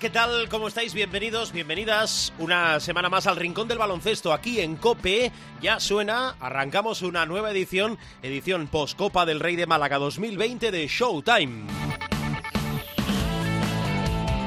¿Qué tal? ¿Cómo estáis? Bienvenidos, bienvenidas una semana más al Rincón del Baloncesto aquí en COPE. Ya suena, arrancamos una nueva edición, edición post-Copa del Rey de Málaga 2020 de Showtime.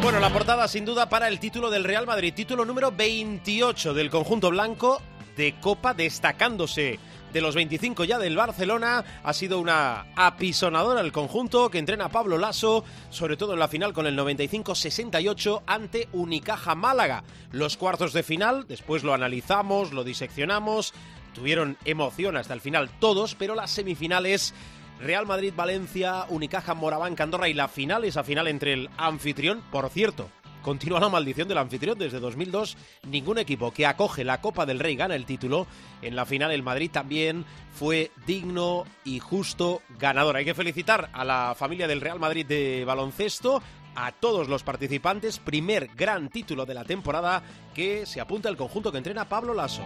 Bueno, la portada sin duda para el título del Real Madrid, título número 28 del conjunto blanco de Copa, destacándose de los 25 ya del Barcelona. Ha sido una apisonadora el conjunto que entrena Pablo Lasso, sobre todo en la final con el 95-68 ante Unicaja Málaga. Los cuartos de final, después lo analizamos, lo diseccionamos, tuvieron emoción hasta el final todos, pero las semifinales... Real Madrid-Valencia, Unicaja Moraván Andorra y la final, esa final entre el anfitrión, por cierto, continúa la maldición del anfitrión. Desde 2002, ningún equipo que acoge la Copa del Rey gana el título. En la final, el Madrid también fue digno y justo ganador. Hay que felicitar a la familia del Real Madrid de baloncesto. A todos los participantes, primer gran título de la temporada que se apunta el conjunto que entrena Pablo Lasso.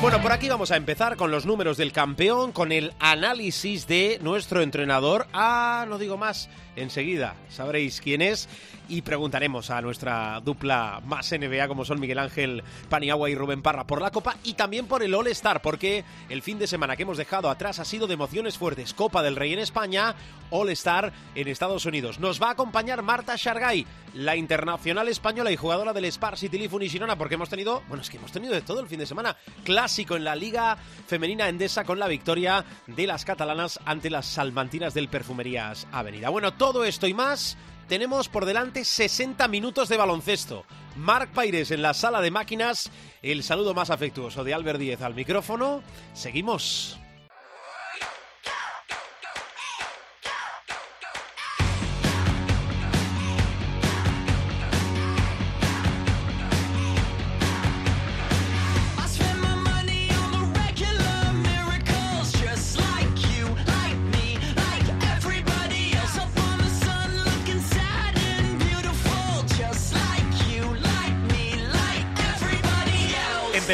Bueno, por aquí vamos a empezar con los números del campeón, con el análisis de nuestro entrenador. Ah, no digo más, enseguida sabréis quién es y preguntaremos a nuestra dupla más NBA como son Miguel Ángel Paniagua y Rubén Parra por la Copa y también por el All Star, porque el fin de semana que hemos dejado atrás ha sido de emociones fuertes. Copa del Rey en España, All Star en Estados Unidos. Nos va a acompañar Marta Shargay, la internacional española y jugadora del Spar City Leaf Girona, porque hemos tenido, bueno, es que hemos tenido de todo el fin de semana. Clásico en la Liga Femenina Endesa con la victoria de las catalanas ante las salmantinas del Perfumerías Avenida. Bueno, todo esto y más tenemos por delante 60 minutos de baloncesto. Marc Paires en la sala de máquinas, el saludo más afectuoso de Albert Díez al micrófono. Seguimos.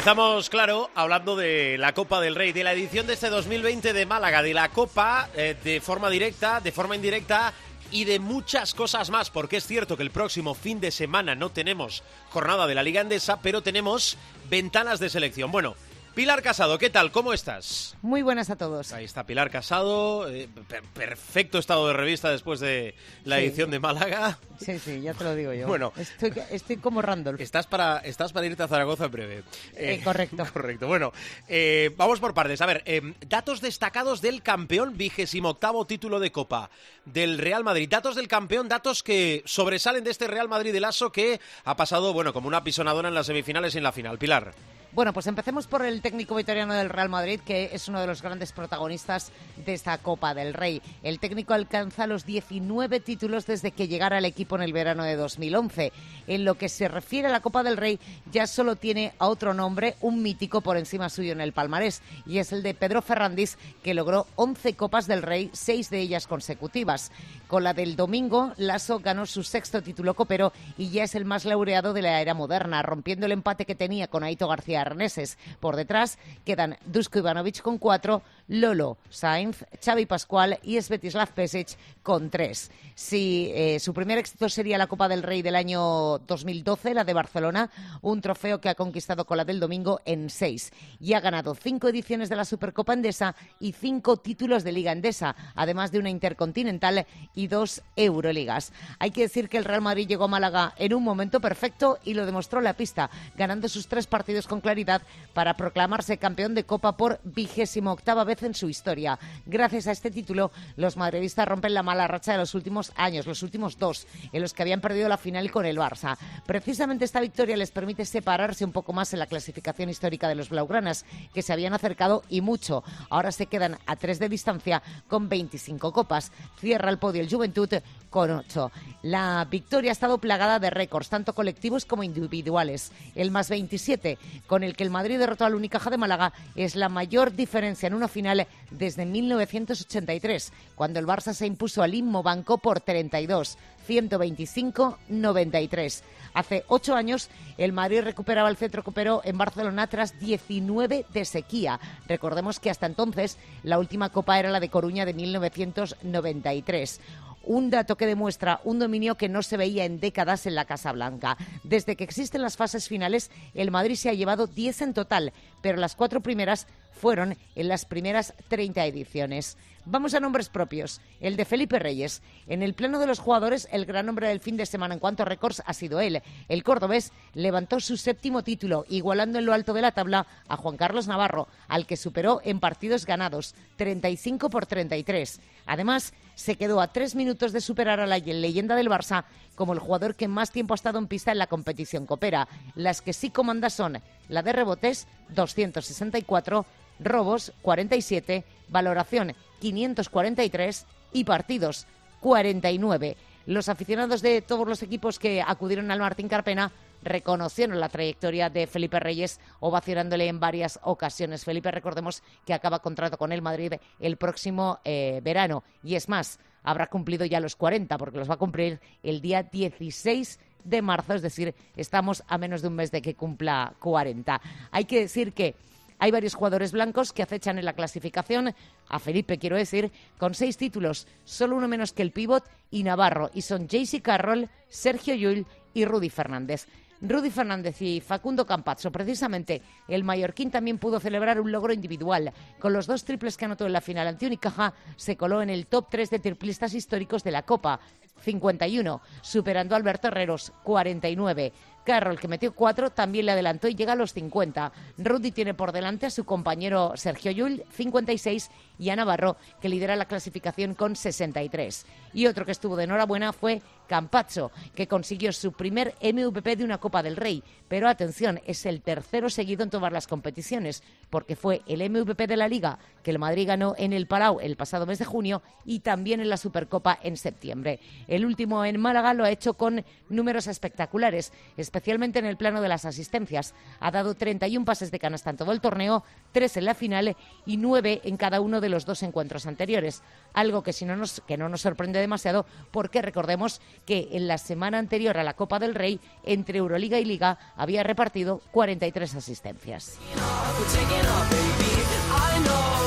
Empezamos, claro, hablando de la Copa del Rey, de la edición de este 2020 de Málaga, de la Copa eh, de forma directa, de forma indirecta y de muchas cosas más, porque es cierto que el próximo fin de semana no tenemos jornada de la Liga Endesa, pero tenemos ventanas de selección. Bueno, Pilar Casado, ¿qué tal? ¿Cómo estás? Muy buenas a todos. Ahí está Pilar Casado, eh, per perfecto estado de revista después de la Sí. edición de Málaga. Sí, sí, ya te lo digo yo. Bueno. estoy, estoy como Randolph. Estás para, estás para irte a Zaragoza en breve. Eh, correcto. Correcto. Bueno, eh, vamos por partes. A ver, datos destacados del campeón, vigésimo octavo título de Copa del Real Madrid. Datos del campeón, datos que sobresalen de este Real Madrid de Lasso que ha pasado, bueno, como una pisonadora en las semifinales y en la final. Pilar. Bueno, pues empecemos por el técnico vitoriano del Real Madrid, que es uno de los grandes protagonistas de esta Copa del Rey. El técnico alcanza los 19 títulos desde que llegara al equipo en el verano de 2011. En lo que se refiere a la Copa del Rey, ya solo tiene a otro nombre, un mítico por encima suyo en el palmarés, y es el de Pedro Ferrandis, que logró 11 Copas del Rey, seis de ellas consecutivas. Con la del domingo, Lasso ganó su sexto título copero y ya es el más laureado de la era moderna, rompiendo el empate que tenía con Aito García Arneses. Por detrás quedan Dusko Ivanovic con cuatro, Lolo Sainz, Xavi Pascual y Svetislav Pesic con tres. Si eh, su primer éxito sería la Copa del Rey del año 2012, la de Barcelona, un trofeo que ha conquistado con la del domingo en seis. Y ha ganado cinco ediciones de la Supercopa Endesa y cinco títulos de Liga Endesa, además de una Intercontinental y dos Euroligas. Hay que decir que el Real Madrid llegó a Málaga en un momento perfecto y lo demostró la pista, ganando sus tres partidos con claridad para proclamarse campeón de Copa por vigésimo octava vez en su historia. Gracias a este título, los madridistas rompen la mala racha de los últimos años, los últimos dos, en los que habían perdido la final con el Barça. Precisamente esta victoria les permite separarse un poco más en la clasificación histórica de los Blaugranas, que se habían acercado y mucho. Ahora se quedan a tres de distancia con 25 copas. Cierra el podio el Juventud con 8. La victoria ha estado plagada de récords, tanto colectivos como individuales. El más 27, con el que el Madrid derrotó al Unicaja de Málaga es la mayor diferencia en una final desde 1983, cuando el Barça se impuso al Inmo Banco por 32. 125-93. Hace ocho años el Madrid recuperaba el centro copero en Barcelona tras 19 de sequía. Recordemos que hasta entonces la última copa era la de Coruña de 1993 un dato que demuestra un dominio que no se veía en décadas en la Casa Blanca. Desde que existen las fases finales, el Madrid se ha llevado 10 en total, pero las cuatro primeras fueron en las primeras 30 ediciones. Vamos a nombres propios. El de Felipe Reyes. En el plano de los jugadores, el gran hombre del fin de semana en cuanto a récords ha sido él. El cordobés levantó su séptimo título, igualando en lo alto de la tabla a Juan Carlos Navarro, al que superó en partidos ganados, 35 por 33. Además, se quedó a tres minutos de superar a la leyenda del Barça como el jugador que más tiempo ha estado en pista en la competición copera. Las que sí comanda son la de rebotes, 264, robos, 47, valoración 543 y partidos 49. Los aficionados de todos los equipos que acudieron al Martín Carpena reconocieron la trayectoria de Felipe Reyes, ovacionándole en varias ocasiones. Felipe, recordemos que acaba contrato con el Madrid el próximo eh, verano. Y es más, habrá cumplido ya los 40, porque los va a cumplir el día 16 de marzo, es decir, estamos a menos de un mes de que cumpla 40. Hay que decir que hay varios jugadores blancos que acechan en la clasificación, a Felipe quiero decir, con seis títulos, solo uno menos que el pívot y Navarro, y son JC Carroll, Sergio Llull y Rudy Fernández. Rudy Fernández y Facundo Campazzo, precisamente el mallorquín también pudo celebrar un logro individual. Con los dos triples que anotó en la final ante Unicaja, se coló en el top 3 de triplistas históricos de la Copa. 51, superando a Alberto Herreros, 49. Carroll, que metió cuatro, también le adelantó y llega a los 50. Rudy tiene por delante a su compañero Sergio Llull, 56, y a Navarro, que lidera la clasificación con 63. Y otro que estuvo de enhorabuena fue Campazzo, que consiguió su primer MVP de una Copa del Rey. Pero atención, es el tercero seguido en todas las competiciones, porque fue el MVP de la Liga, que el Madrid ganó en el Palau el pasado mes de junio y también en la Supercopa en septiembre. El último en Málaga lo ha hecho con números espectaculares, especialmente en el plano de las asistencias. Ha dado 31 pases de canasta en todo el torneo, tres en la final y nueve en cada uno de los dos encuentros anteriores. Algo que, si no nos, que no nos sorprende demasiado porque recordemos que en la semana anterior a la Copa del Rey, entre Euroliga y Liga, había repartido 43 asistencias.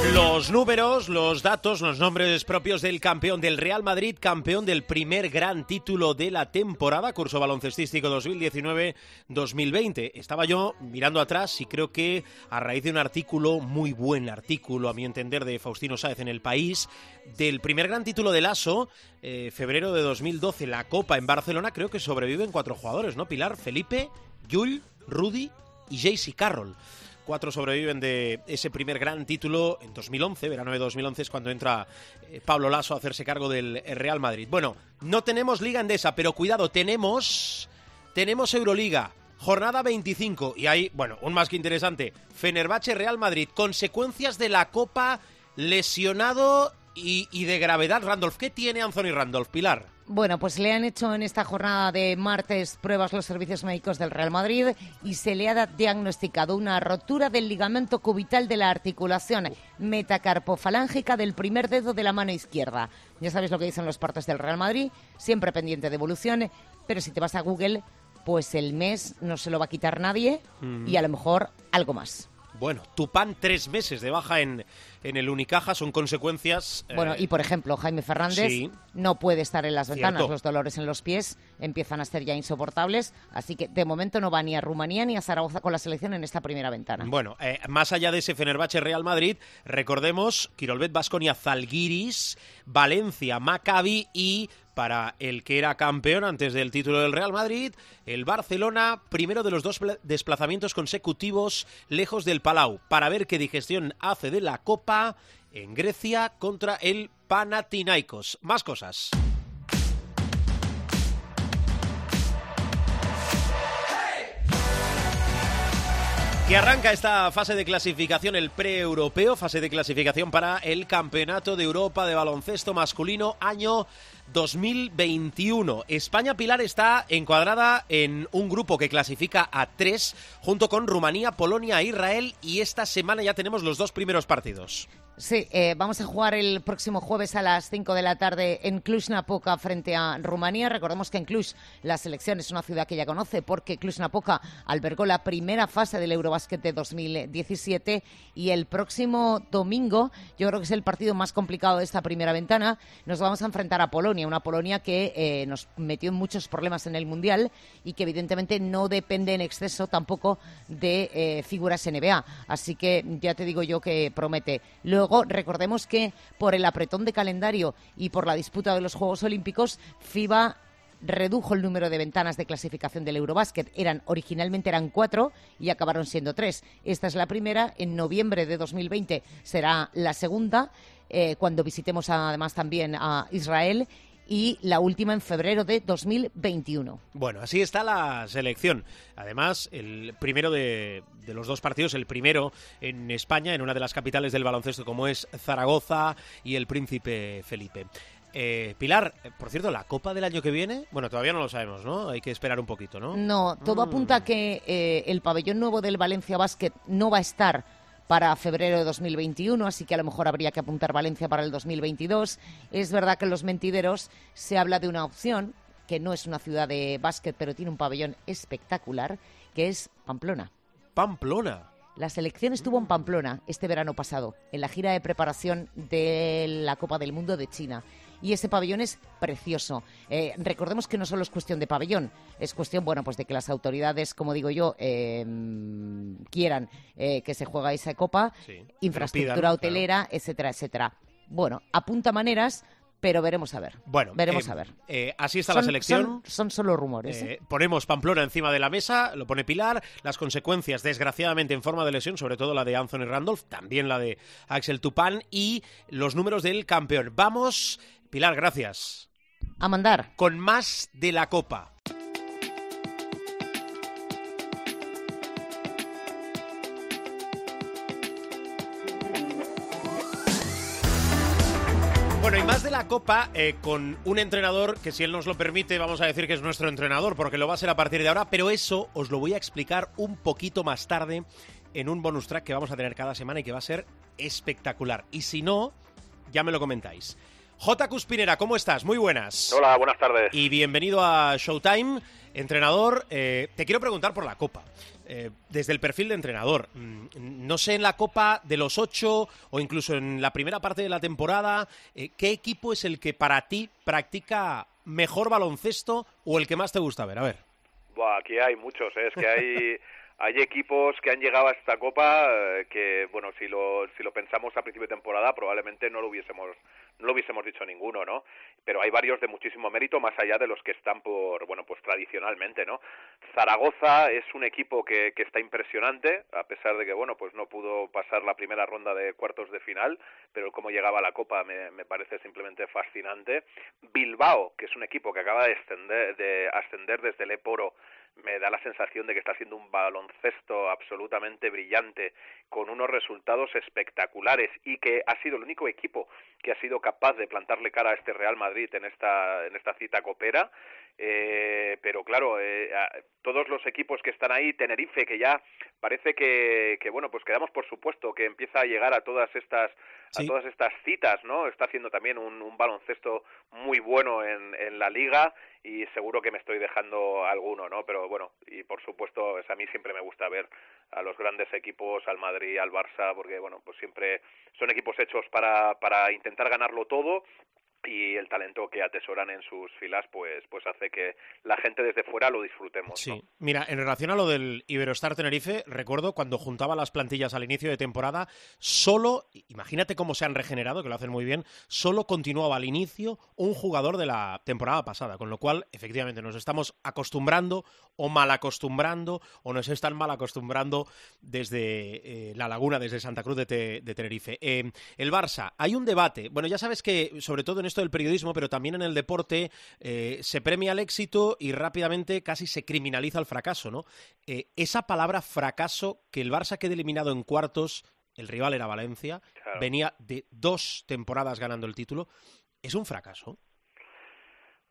Los números, los datos, los nombres propios del campeón del Real Madrid, campeón del primer gran título de la temporada, curso baloncestístico 2019-2020. Estaba yo mirando atrás y creo que a raíz de un artículo, muy buen artículo a mi entender, de Faustino Sáez en El País, del primer gran título del ASO, eh, febrero de 2012, la Copa en Barcelona, creo que sobreviven cuatro jugadores, ¿no? Pilar, Felipe, Yul, Rudy y JC Carroll cuatro sobreviven de ese primer gran título en 2011, verano de 2011 es cuando entra eh, Pablo Lasso a hacerse cargo del eh, Real Madrid. Bueno, no tenemos Liga Endesa, pero cuidado, tenemos tenemos Euroliga. Jornada 25 y hay, bueno, un más que interesante, Fenerbahce Real Madrid, consecuencias de la Copa lesionado y, y de gravedad Randolph. ¿Qué tiene Anthony Randolph, Pilar? Bueno, pues le han hecho en esta jornada de martes pruebas los servicios médicos del Real Madrid y se le ha diagnosticado una rotura del ligamento cubital de la articulación metacarpofalángica del primer dedo de la mano izquierda. Ya sabéis lo que dicen los partos del Real Madrid, siempre pendiente de evolución, pero si te vas a Google, pues el mes no se lo va a quitar nadie y a lo mejor algo más. Bueno, Tupán tres meses de baja en, en el Unicaja son consecuencias. Eh, bueno, y por ejemplo, Jaime Fernández no puede estar en las ventanas. Los dolores en los pies empiezan a ser ya insoportables. Así que de momento no va ni a Rumanía ni a Zaragoza con la selección en esta primera ventana. Bueno, eh, más allá de ese Fenerbahce Real Madrid, recordemos Quirolbet Vasconia Zalgiris, Valencia Maccabi y para el que era campeón antes del título del Real Madrid, el Barcelona, primero de los dos desplazamientos consecutivos lejos del Palau, para ver qué digestión hace de la Copa en Grecia contra el Panathinaikos. Más cosas. Que arranca esta fase de clasificación, el pre-europeo, fase de clasificación para el Campeonato de Europa de Baloncesto Masculino año 2021. España Pilar está encuadrada en un grupo que clasifica a tres, junto con Rumanía, Polonia e Israel, y esta semana ya tenemos los dos primeros partidos. Sí, eh, vamos a jugar el próximo jueves a las 5 de la tarde en Cluj-Napoca frente a Rumanía. Recordemos que en Cluj la selección es una ciudad que ya conoce porque Cluj-Napoca albergó la primera fase del Eurobasket de 2017 y el próximo domingo, yo creo que es el partido más complicado de esta primera ventana, nos vamos a enfrentar a Polonia, una Polonia que eh, nos metió en muchos problemas en el Mundial y que evidentemente no depende en exceso tampoco de eh, figuras NBA. Así que ya te digo yo que promete. Recordemos que por el apretón de calendario y por la disputa de los Juegos Olímpicos, FIBA redujo el número de ventanas de clasificación del Eurobasket. Eran, originalmente eran cuatro y acabaron siendo tres. Esta es la primera. En noviembre de 2020 será la segunda, eh, cuando visitemos además también a Israel y la última en febrero de 2021. Bueno, así está la selección. Además, el primero de, los dos partidos, el primero en España, en una de las capitales del baloncesto como es Zaragoza y el Príncipe Felipe. Eh, Pilar, eh, por cierto, la Copa del año que viene, bueno, todavía no lo sabemos, ¿no? Hay que esperar un poquito, ¿no? No, todo mm. apunta a que eh, el pabellón nuevo del Valencia Basket no va a estar para febrero de 2021, así que a lo mejor habría que apuntar Valencia para el 2022. Es verdad que en los mentideros se habla de una opción, que no es una ciudad de básquet, pero tiene un pabellón espectacular, que es Pamplona. Pamplona. La selección estuvo en Pamplona este verano pasado, en la gira de preparación de la Copa del Mundo de China y ese pabellón es precioso. Eh, recordemos que no solo es cuestión de pabellón, es cuestión, bueno, pues de que las autoridades, como digo yo, em, quieran eh, que se juegue esa copa, infraestructura hotelera, etcétera, etcétera. Bueno, apunta maneras pero veremos a ver. Bueno, veremos eh, a ver. así está la selección. Son, solo rumores. ponemos Pamplona encima de la mesa, lo pone Pilar. Las consecuencias, desgraciadamente, en forma de lesión, sobre todo la de Anthony Randolph, también la de Axel Tupan y los números del campeón. Vamos Pilar, gracias. A mandar. Con más de la Copa. Bueno, y más de la Copa eh, con un entrenador que si él nos lo permite vamos a decir que es nuestro entrenador porque lo va a ser a partir de ahora, pero eso os lo voy a explicar un poquito más tarde en un bonus track que vamos a tener cada semana y que va a ser espectacular. Y si no, ya me lo comentáis. J. Cuspinera, ¿cómo estás? Muy buenas. Hola, buenas tardes. Y bienvenido a Showtime. Entrenador, eh, te quiero preguntar por la Copa. Eh, desde el perfil de entrenador, mm, no sé en la Copa de los ocho o incluso en la primera parte de la temporada, eh, ¿qué equipo es el que para ti practica mejor baloncesto o el que más te gusta ver? A ver. Buah, aquí hay muchos, es que hay... hay equipos que han llegado a esta copa que bueno si lo si lo pensamos a principio de temporada probablemente no lo hubiésemos no lo hubiésemos dicho ninguno, ¿no? Pero hay varios de muchísimo mérito más allá de los que están por, bueno, pues tradicionalmente, ¿no? Zaragoza es un equipo que, que está impresionante, a pesar de que, bueno, pues no pudo pasar la primera ronda de cuartos de final, pero cómo llegaba a la Copa me, me parece simplemente fascinante. Bilbao, que es un equipo que acaba de, de ascender desde el Eporo me da la sensación de que está haciendo un baloncesto absolutamente brillante, con unos resultados espectaculares y que ha sido el único equipo que ha sido capaz de plantarle cara a este Real Madrid en esta, en esta cita copera. Eh, pero claro, eh, todos los equipos que están ahí, Tenerife, que ya parece que, que bueno, pues quedamos por supuesto que empieza a llegar a todas estas a todas estas citas, ¿no? Está haciendo también un, un baloncesto muy bueno en, en la liga y seguro que me estoy dejando alguno, ¿no? Pero bueno, y por supuesto, a mí siempre me gusta ver a los grandes equipos, al Madrid, al Barça, porque bueno, pues siempre son equipos hechos para, para intentar ganarlo todo y el talento que atesoran en sus filas pues pues hace que la gente desde fuera lo disfrutemos. Sí, mira, en relación a lo del Iberostar Tenerife, recuerdo cuando juntaba las plantillas al inicio de temporada, solo, imagínate cómo se han regenerado, que lo hacen muy bien, solo continuaba al inicio un jugador de la temporada pasada, con lo cual efectivamente nos estamos acostumbrando o mal acostumbrando o nos están mal acostumbrando desde eh, la laguna, desde Santa Cruz de, Tenerife. Eh, el Barça, hay un debate, bueno ya sabes que sobre todo en esto del periodismo, pero también en el deporte, eh, se premia el éxito y rápidamente casi se criminaliza el fracaso, ¿no? Eh, esa palabra fracaso, que el Barça quede eliminado en cuartos, el rival era Valencia, venía de dos temporadas ganando el título, ¿es un fracaso?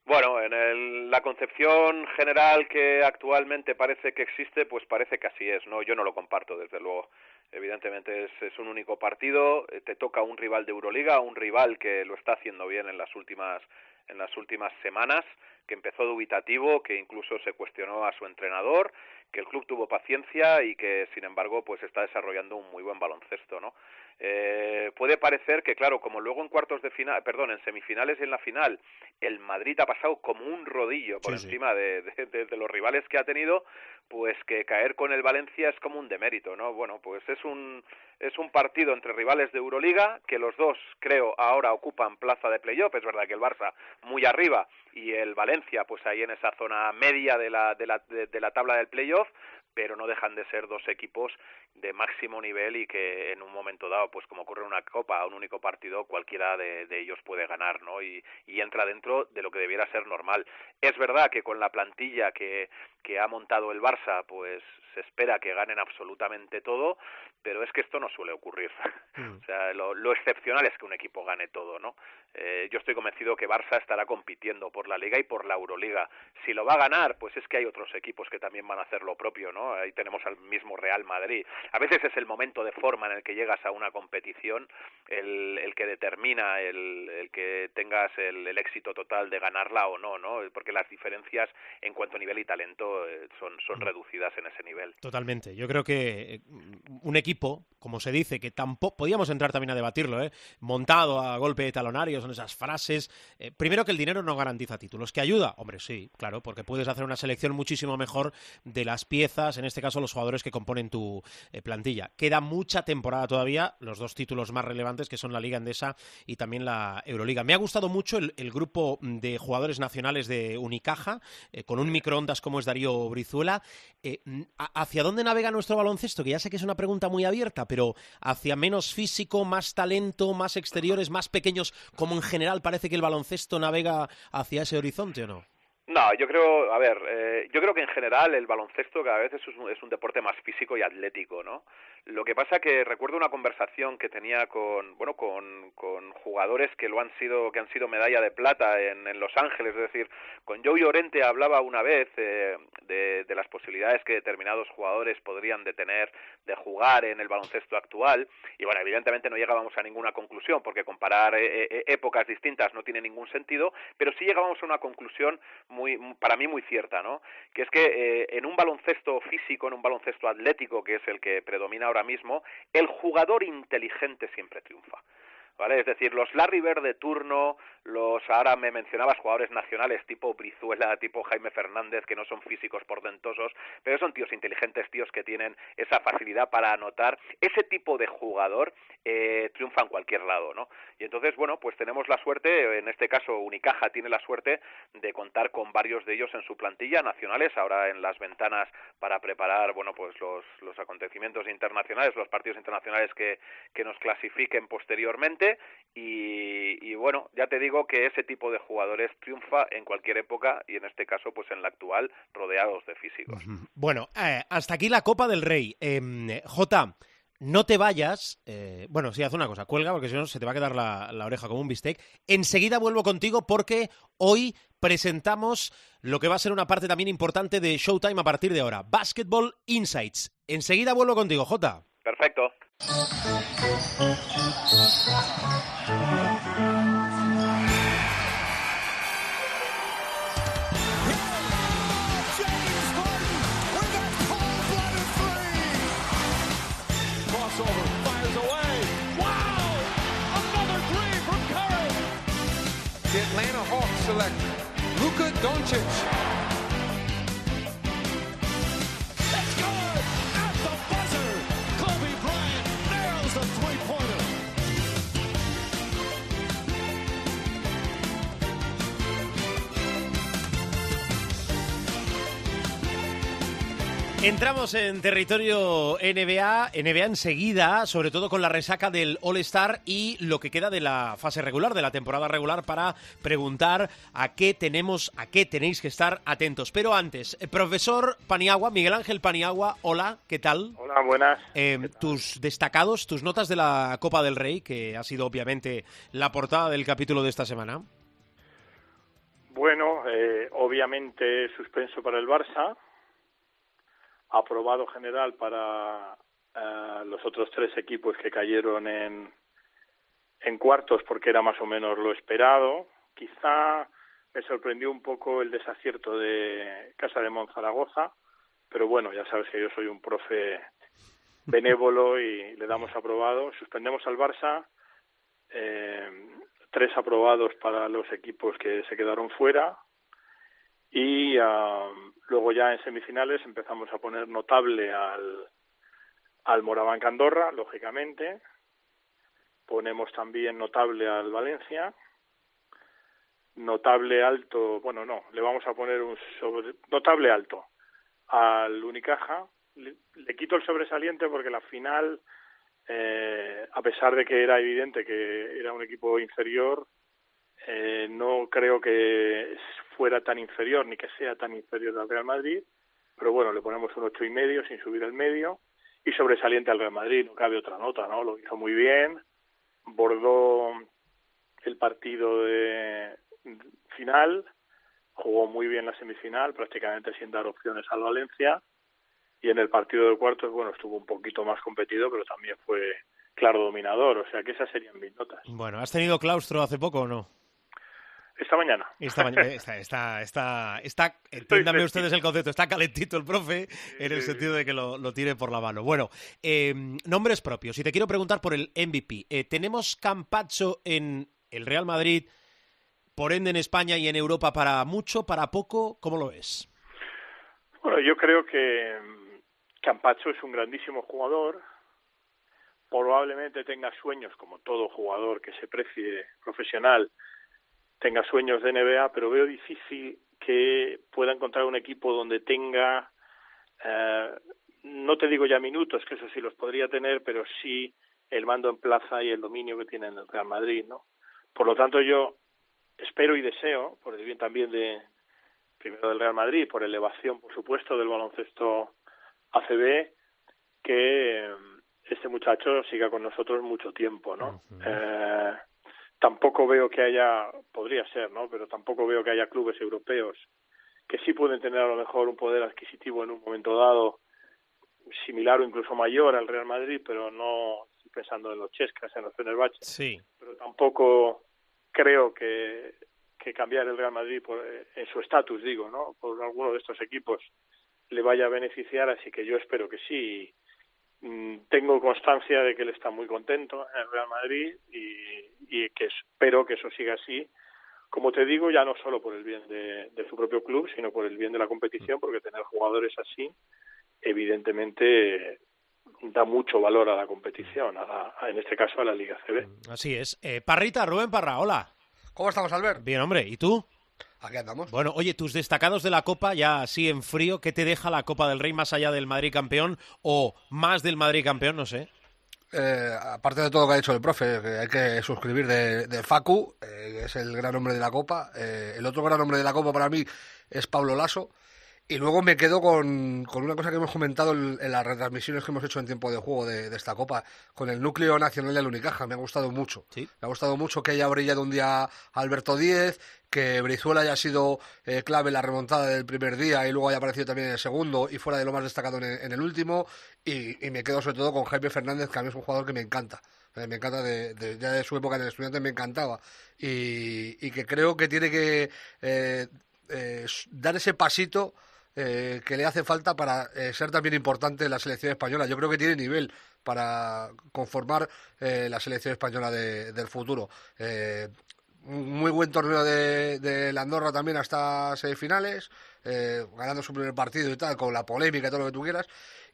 Bueno, en la concepción general que actualmente parece que existe, pues parece que así es, ¿no? Yo no lo comparto, desde luego. Evidentemente es, es un único partido, eh, te toca un rival de Euroliga, un rival que lo está haciendo bien en las últimas en las últimas semanas, que empezó dubitativo, que incluso se cuestionó a su entrenador, que el club tuvo paciencia y que sin embargo pues está desarrollando un muy buen baloncesto, ¿no? Eh, puede parecer que, claro, como luego en cuartos de final, perdón, en semifinales y en la final, el Madrid ha pasado como un rodillo por encima De, de, los rivales que ha tenido, pues que caer con el Valencia es como un demérito, ¿no? Bueno, pues es un, es un partido entre rivales de Euroliga, que los dos, creo, ahora ocupan plaza de playoff, es verdad que el Barça muy arriba y el Valencia, pues ahí en esa zona media de la, de la, de la tabla del playoff, pero no dejan de ser dos equipos de máximo nivel y que en un momento dado, pues como ocurre en una copa, un único partido, cualquiera de, ellos puede ganar, ¿no? Y, y, entra dentro de lo que debiera ser normal. Es verdad que con la plantilla que, que ha montado el Barça, pues se espera que ganen absolutamente todo, pero es que esto no suele ocurrir. Mm. o sea, lo, lo, excepcional es que un equipo gane todo, ¿no? Eh, yo estoy convencido que Barça estará compitiendo por la Liga y por la Euroliga. Si lo va a ganar, pues es que hay otros equipos que también van a hacer lo propio, ¿no? Ahí tenemos al mismo Real Madrid. A veces es el momento de forma en el que llegas a una competición el, el que determina el, el que tengas el, el, éxito total de ganarla o no, ¿no? Porque las diferencias en cuanto a nivel y talento eh, son, son mm. reducidas en ese nivel. Totalmente. Yo creo que eh, un equipo, como se dice, que tampoco podíamos entrar también a debatirlo, ¿eh? montado a golpe de talonario, son esas frases. Eh, primero que el dinero no garantiza títulos, que ayuda, hombre, sí, claro, porque puedes hacer una selección muchísimo mejor de las piezas, en este caso los jugadores que componen tu eh, plantilla. Queda mucha temporada todavía, los dos títulos más relevantes que son la Liga Endesa y también la Euroliga. Me ha gustado mucho el, grupo de jugadores nacionales de Unicaja, con un microondas como es Darío Brizuela. ¿Hacia dónde navega nuestro baloncesto? Que ya sé que es una pregunta muy abierta, pero hacia menos físico, más talento, más exteriores, más pequeños, como en general parece que el baloncesto navega hacia ese horizonte o no? No, yo creo, a ver, eh, yo creo que en general el baloncesto cada vez es un, es un deporte más físico y atlético, ¿no? Lo que pasa que recuerdo una conversación que tenía con, bueno, con, con jugadores que lo han sido, que han sido medalla de plata en, en Los Ángeles, es decir, con Joey Orente hablaba una vez eh, de, las posibilidades que determinados jugadores podrían de tener de jugar en el baloncesto actual y bueno, evidentemente no llegábamos a ninguna conclusión porque comparar eh, épocas distintas no tiene ningún sentido, pero sí llegábamos a una conclusión muy, para mí muy cierta, ¿no? Que es que eh, en un baloncesto físico, en un baloncesto atlético, que es el que predomina ahora mismo, el jugador inteligente siempre triunfa. ¿vale? Es decir, los Larry Bird de turno, los ahora me mencionabas jugadores nacionales tipo Brizuela, tipo Jaime Fernández, que no son físicos portentosos, pero son tíos inteligentes, tíos que tienen esa facilidad para anotar. Ese tipo de jugador eh, triunfa en cualquier lado, ¿no? Y entonces, bueno, pues tenemos la suerte, en este caso Unicaja tiene la suerte de contar con varios de ellos en su plantilla nacionales, ahora en las ventanas para preparar, bueno, pues los, los acontecimientos internacionales, los partidos internacionales que, que nos clasifiquen posteriormente y, bueno, ya te digo que ese tipo de jugadores triunfa en cualquier época y en este caso pues en la actual rodeados de físicos. Bueno, eh, hasta aquí la Copa del Rey. Eh, J, no te vayas. Eh, bueno, sí, haz una cosa, cuelga porque si no se te va a quedar la, la, oreja como un bistec. Enseguida vuelvo contigo porque hoy presentamos lo que va a ser una parte también importante de Showtime a partir de ahora. Basketball Insights. Enseguida vuelvo contigo, J. Perfecto. collector. Luka Doncic Entramos en territorio NBA, NBA enseguida, sobre todo con la resaca del All-Star y lo que queda de la fase regular, de la temporada regular, para preguntar a qué tenemos, a qué tenéis que estar atentos. Pero antes, eh, profesor Paniagua, Miguel Ángel Paniagua, hola, ¿qué tal? Hola, buenas. Eh, tus destacados, tus notas de la Copa del Rey, que ha sido obviamente la portada del capítulo de esta semana. Bueno, eh, obviamente suspenso para el Barça, aprobado general para eh, los otros tres equipos que cayeron en, en cuartos porque era más o menos lo esperado. Quizá me sorprendió un poco el desacierto de Casa de Monzaragoza, pero bueno, ya sabes que yo soy un profe benévolo y le damos aprobado. Suspendemos al Barça, eh, tres aprobados para los equipos que se quedaron fuera, y uh, luego ya en semifinales empezamos a poner notable al, al Moraván Andorra, lógicamente. Ponemos también notable al Valencia. Notable alto, bueno, no, le vamos a poner un sobre, notable alto al Unicaja. Le, le quito el sobresaliente porque la final, eh, a pesar de que era evidente que era un equipo inferior, eh, no creo que fuera tan inferior ni que sea tan inferior al Real Madrid, pero bueno, le ponemos un ocho y medio sin subir el medio y sobresaliente al Real Madrid, no cabe otra nota, ¿no? Lo hizo muy bien, bordó el partido de final, jugó muy bien la semifinal, prácticamente sin dar opciones al Valencia y en el partido de cuartos, bueno, estuvo un poquito más competido, pero también fue claro dominador, o sea que esas serían mis notas. Bueno, ¿has tenido claustro hace poco o no? Esta mañana. Esta mañana, está, está, está, está entiéndame ustedes el concepto, está calentito el profe en el sentido de que lo, lo tire por la mano. Bueno, eh, nombres propios. Y te quiero preguntar por el MVP. Eh, ¿Tenemos Campacho en el Real Madrid, por ende en España y en Europa para mucho, para poco? ¿Cómo lo es? Bueno, yo creo que Campacho es un grandísimo jugador. Probablemente tenga sueños, como todo jugador que se precie profesional, tenga sueños de NBA, pero veo difícil que pueda encontrar un equipo donde tenga, eh, no te digo ya minutos, que eso sí los podría tener, pero sí el mando en plaza y el dominio que tiene en el Real Madrid, ¿no? Por lo tanto, yo espero y deseo, por el bien también de primero del Real Madrid, por elevación, por supuesto, del baloncesto ACB, que este muchacho siga con nosotros mucho tiempo, ¿no? Uh -huh. eh, tampoco veo que haya, podría ser, ¿no? Pero tampoco veo que haya clubes europeos que sí pueden tener a lo mejor un poder adquisitivo en un momento dado similar o incluso mayor al Real Madrid, pero no estoy pensando en los Chescas, en los Fenerbahce. Sí. Pero tampoco creo que, que cambiar el Real Madrid por, en su estatus, digo, ¿no? Por alguno de estos equipos le vaya a beneficiar, así que yo espero que sí. Tengo constancia de que él está muy contento en el Real Madrid y, y que espero que eso siga así. Como te digo, ya no solo por el bien de, de su propio club, sino por el bien de la competición, porque tener jugadores así, evidentemente da mucho valor a la competición, a la, a, en este caso a la Liga CB. Así es. Eh, Parrita, Rubén Parra, hola. ¿Cómo estamos, Albert? Bien, hombre. ¿Y tú? Aquí andamos. Bueno, oye, tus destacados de la Copa, ya así en frío, ¿qué te deja la Copa del Rey más allá del Madrid campeón o más del Madrid campeón? No sé. Eh, aparte de todo lo que ha dicho el profe, que hay que suscribir de, de Facu, eh, que es el gran hombre de la Copa. Eh, el otro gran hombre de la Copa para mí es Pablo Lasso. Y luego me quedo con, con una cosa que hemos comentado en, en, las retransmisiones que hemos hecho en tiempo de juego de, de, esta Copa, con el núcleo nacional de la Unicaja. Me ha gustado mucho. ¿Sí? Me ha gustado mucho que haya brillado un día Alberto Díez, que Brizuela haya sido eh, clave en la remontada del primer día y luego haya aparecido también en el segundo y fuera de lo más destacado en el, en el último. Y, y, me quedo sobre todo con Jaime Fernández, que a mí es un jugador que me encanta. Eh, me encanta de, de, ya de su época en el estudiante me encantaba. Y, y que creo que tiene que eh dar ese pasito eh, que le hace falta para eh, ser también importante en la selección española. Yo creo que tiene nivel para conformar eh, la selección española de, del futuro. un muy buen torneo de, de Andorra también hasta semifinales. eh, ganando su primer partido y tal, con la polémica y todo lo que tú quieras.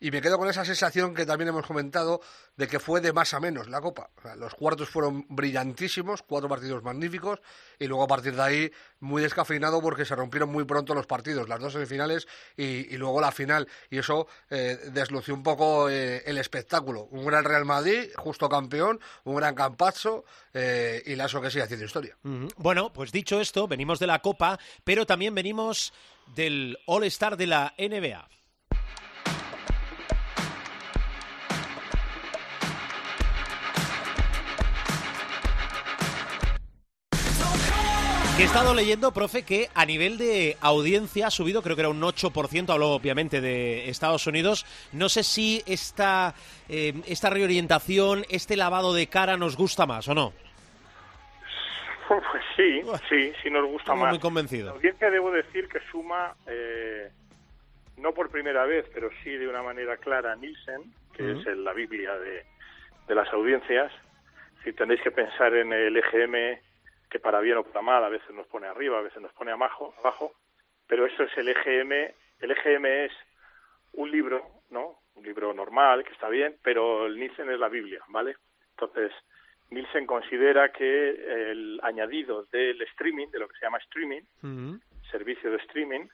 Y me quedo con esa sensación que también hemos comentado de que fue de más a menos la Copa. Los cuartos fueron brillantísimos, cuatro partidos magníficos, y luego a partir de ahí muy descafeinado porque se rompieron muy pronto los partidos, las dos semifinales y, luego la final. Y eso eh, deslució un poco eh, el espectáculo. Un gran Real Madrid, justo campeón, un gran Campazzo eh, y Lasso que sigue haciendo historia. Bueno, pues dicho esto, venimos de la Copa, pero también venimos del All-Star de la NBA. Que he estado leyendo, profe, que a nivel de audiencia ha subido, creo que era un 8%, hablo obviamente de Estados Unidos. No sé si esta, eh, esta reorientación, este lavado de cara nos gusta más o no. Pues sí, sí, sí nos gusta Estamos más. muy La convencidos. audiencia debo decir que suma, eh, no por primera vez, pero sí de una manera clara, Nielsen, que Ujú. es el- la Biblia de, de las audiencias. Si tenéis que pensar en el EGM, que para bien o para mal a veces nos pone arriba, a veces nos pone abajo, abajo pero eso es el EGM. El EGM es un libro, ¿no? Un libro normal, que está bien, pero el Nielsen es la Biblia, ¿vale? Entonces, Nielsen considera que el añadido del streaming, de lo que se llama streaming, servicio de streaming,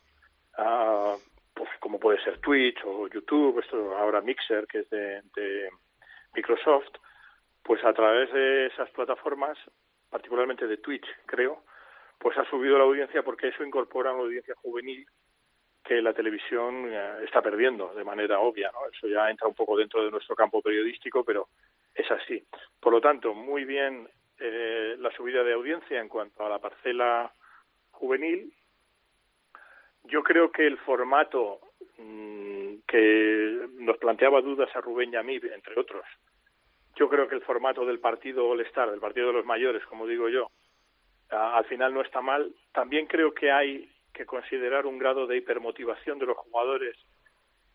pues como puede ser Twitch o YouTube, esto ahora Mixer, que es de, de Microsoft, pues a través de esas plataformas, particularmente de Twitch, creo, pues ha subido la audiencia porque eso incorpora una audiencia juvenil que la televisión eh, está perdiendo de manera obvia, ¿no? Eso ya entra un poco dentro de nuestro campo periodístico, pero es así. Por lo tanto, muy bien eh, la subida de audiencia en cuanto a la parcela juvenil. Yo creo que el formato mm, que nos planteaba dudas a Rubén Yamir, entre otros, yo creo que el formato del partido All-Star, del partido de los mayores, como digo yo, al final no está mal. También creo que hay que considerar un grado de hipermotivación de los jugadores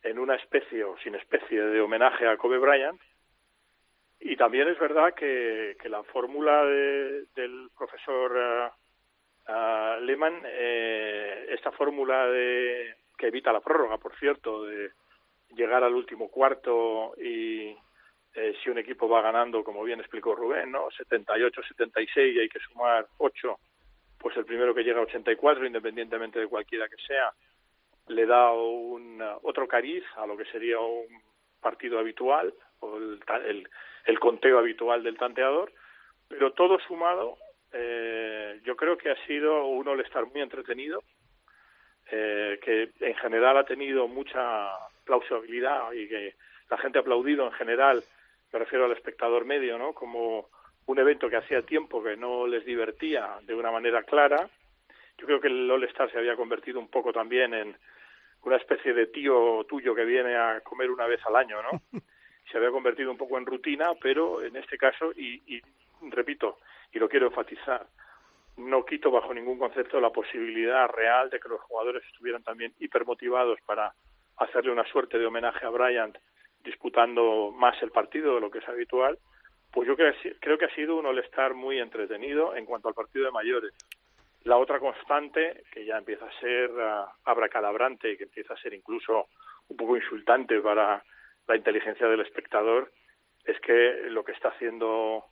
en una especie o sin especie de homenaje a Kobe Bryant. Y también es verdad que, la fórmula de- del profesor eh, ah, Lehmann, eh, esta fórmula de, que evita la prórroga, por cierto, de llegar al último cuarto y eh, si un equipo va ganando, como bien explicó Rubén, ¿no? 78-76 y hay que sumar 8, pues el primero que llega a 84, independientemente de cualquiera que sea, le da un uh, otro cariz a lo que sería un partido habitual o el, el, el conteo habitual del tanteador, pero todo sumado, eh, yo creo que ha sido un All-Star muy entretenido, eh, que en general ha tenido mucha plausibilidad y que la gente ha aplaudido en general, me refiero al espectador medio, ¿no? Como un evento que hacía tiempo que no les divertía de una manera clara. Yo creo que el All-Star se había convertido un poco también en una especie de tío tuyo que viene a comer una vez al año, ¿no? Se había convertido un poco en rutina, pero en este caso, y, y repito, y lo quiero enfatizar, no quito bajo ningún concepto la posibilidad real de que los jugadores estuvieran también hipermotivados para hacerle una suerte de homenaje a Bryant disputando más el partido de lo que es habitual, pues yo creo, creo que ha sido un All-Star muy entretenido en cuanto al partido de mayores. La otra constante, que ya empieza a ser uh, abracadabrante y que empieza a ser incluso un poco insultante para la inteligencia del espectador, es que lo que está haciendo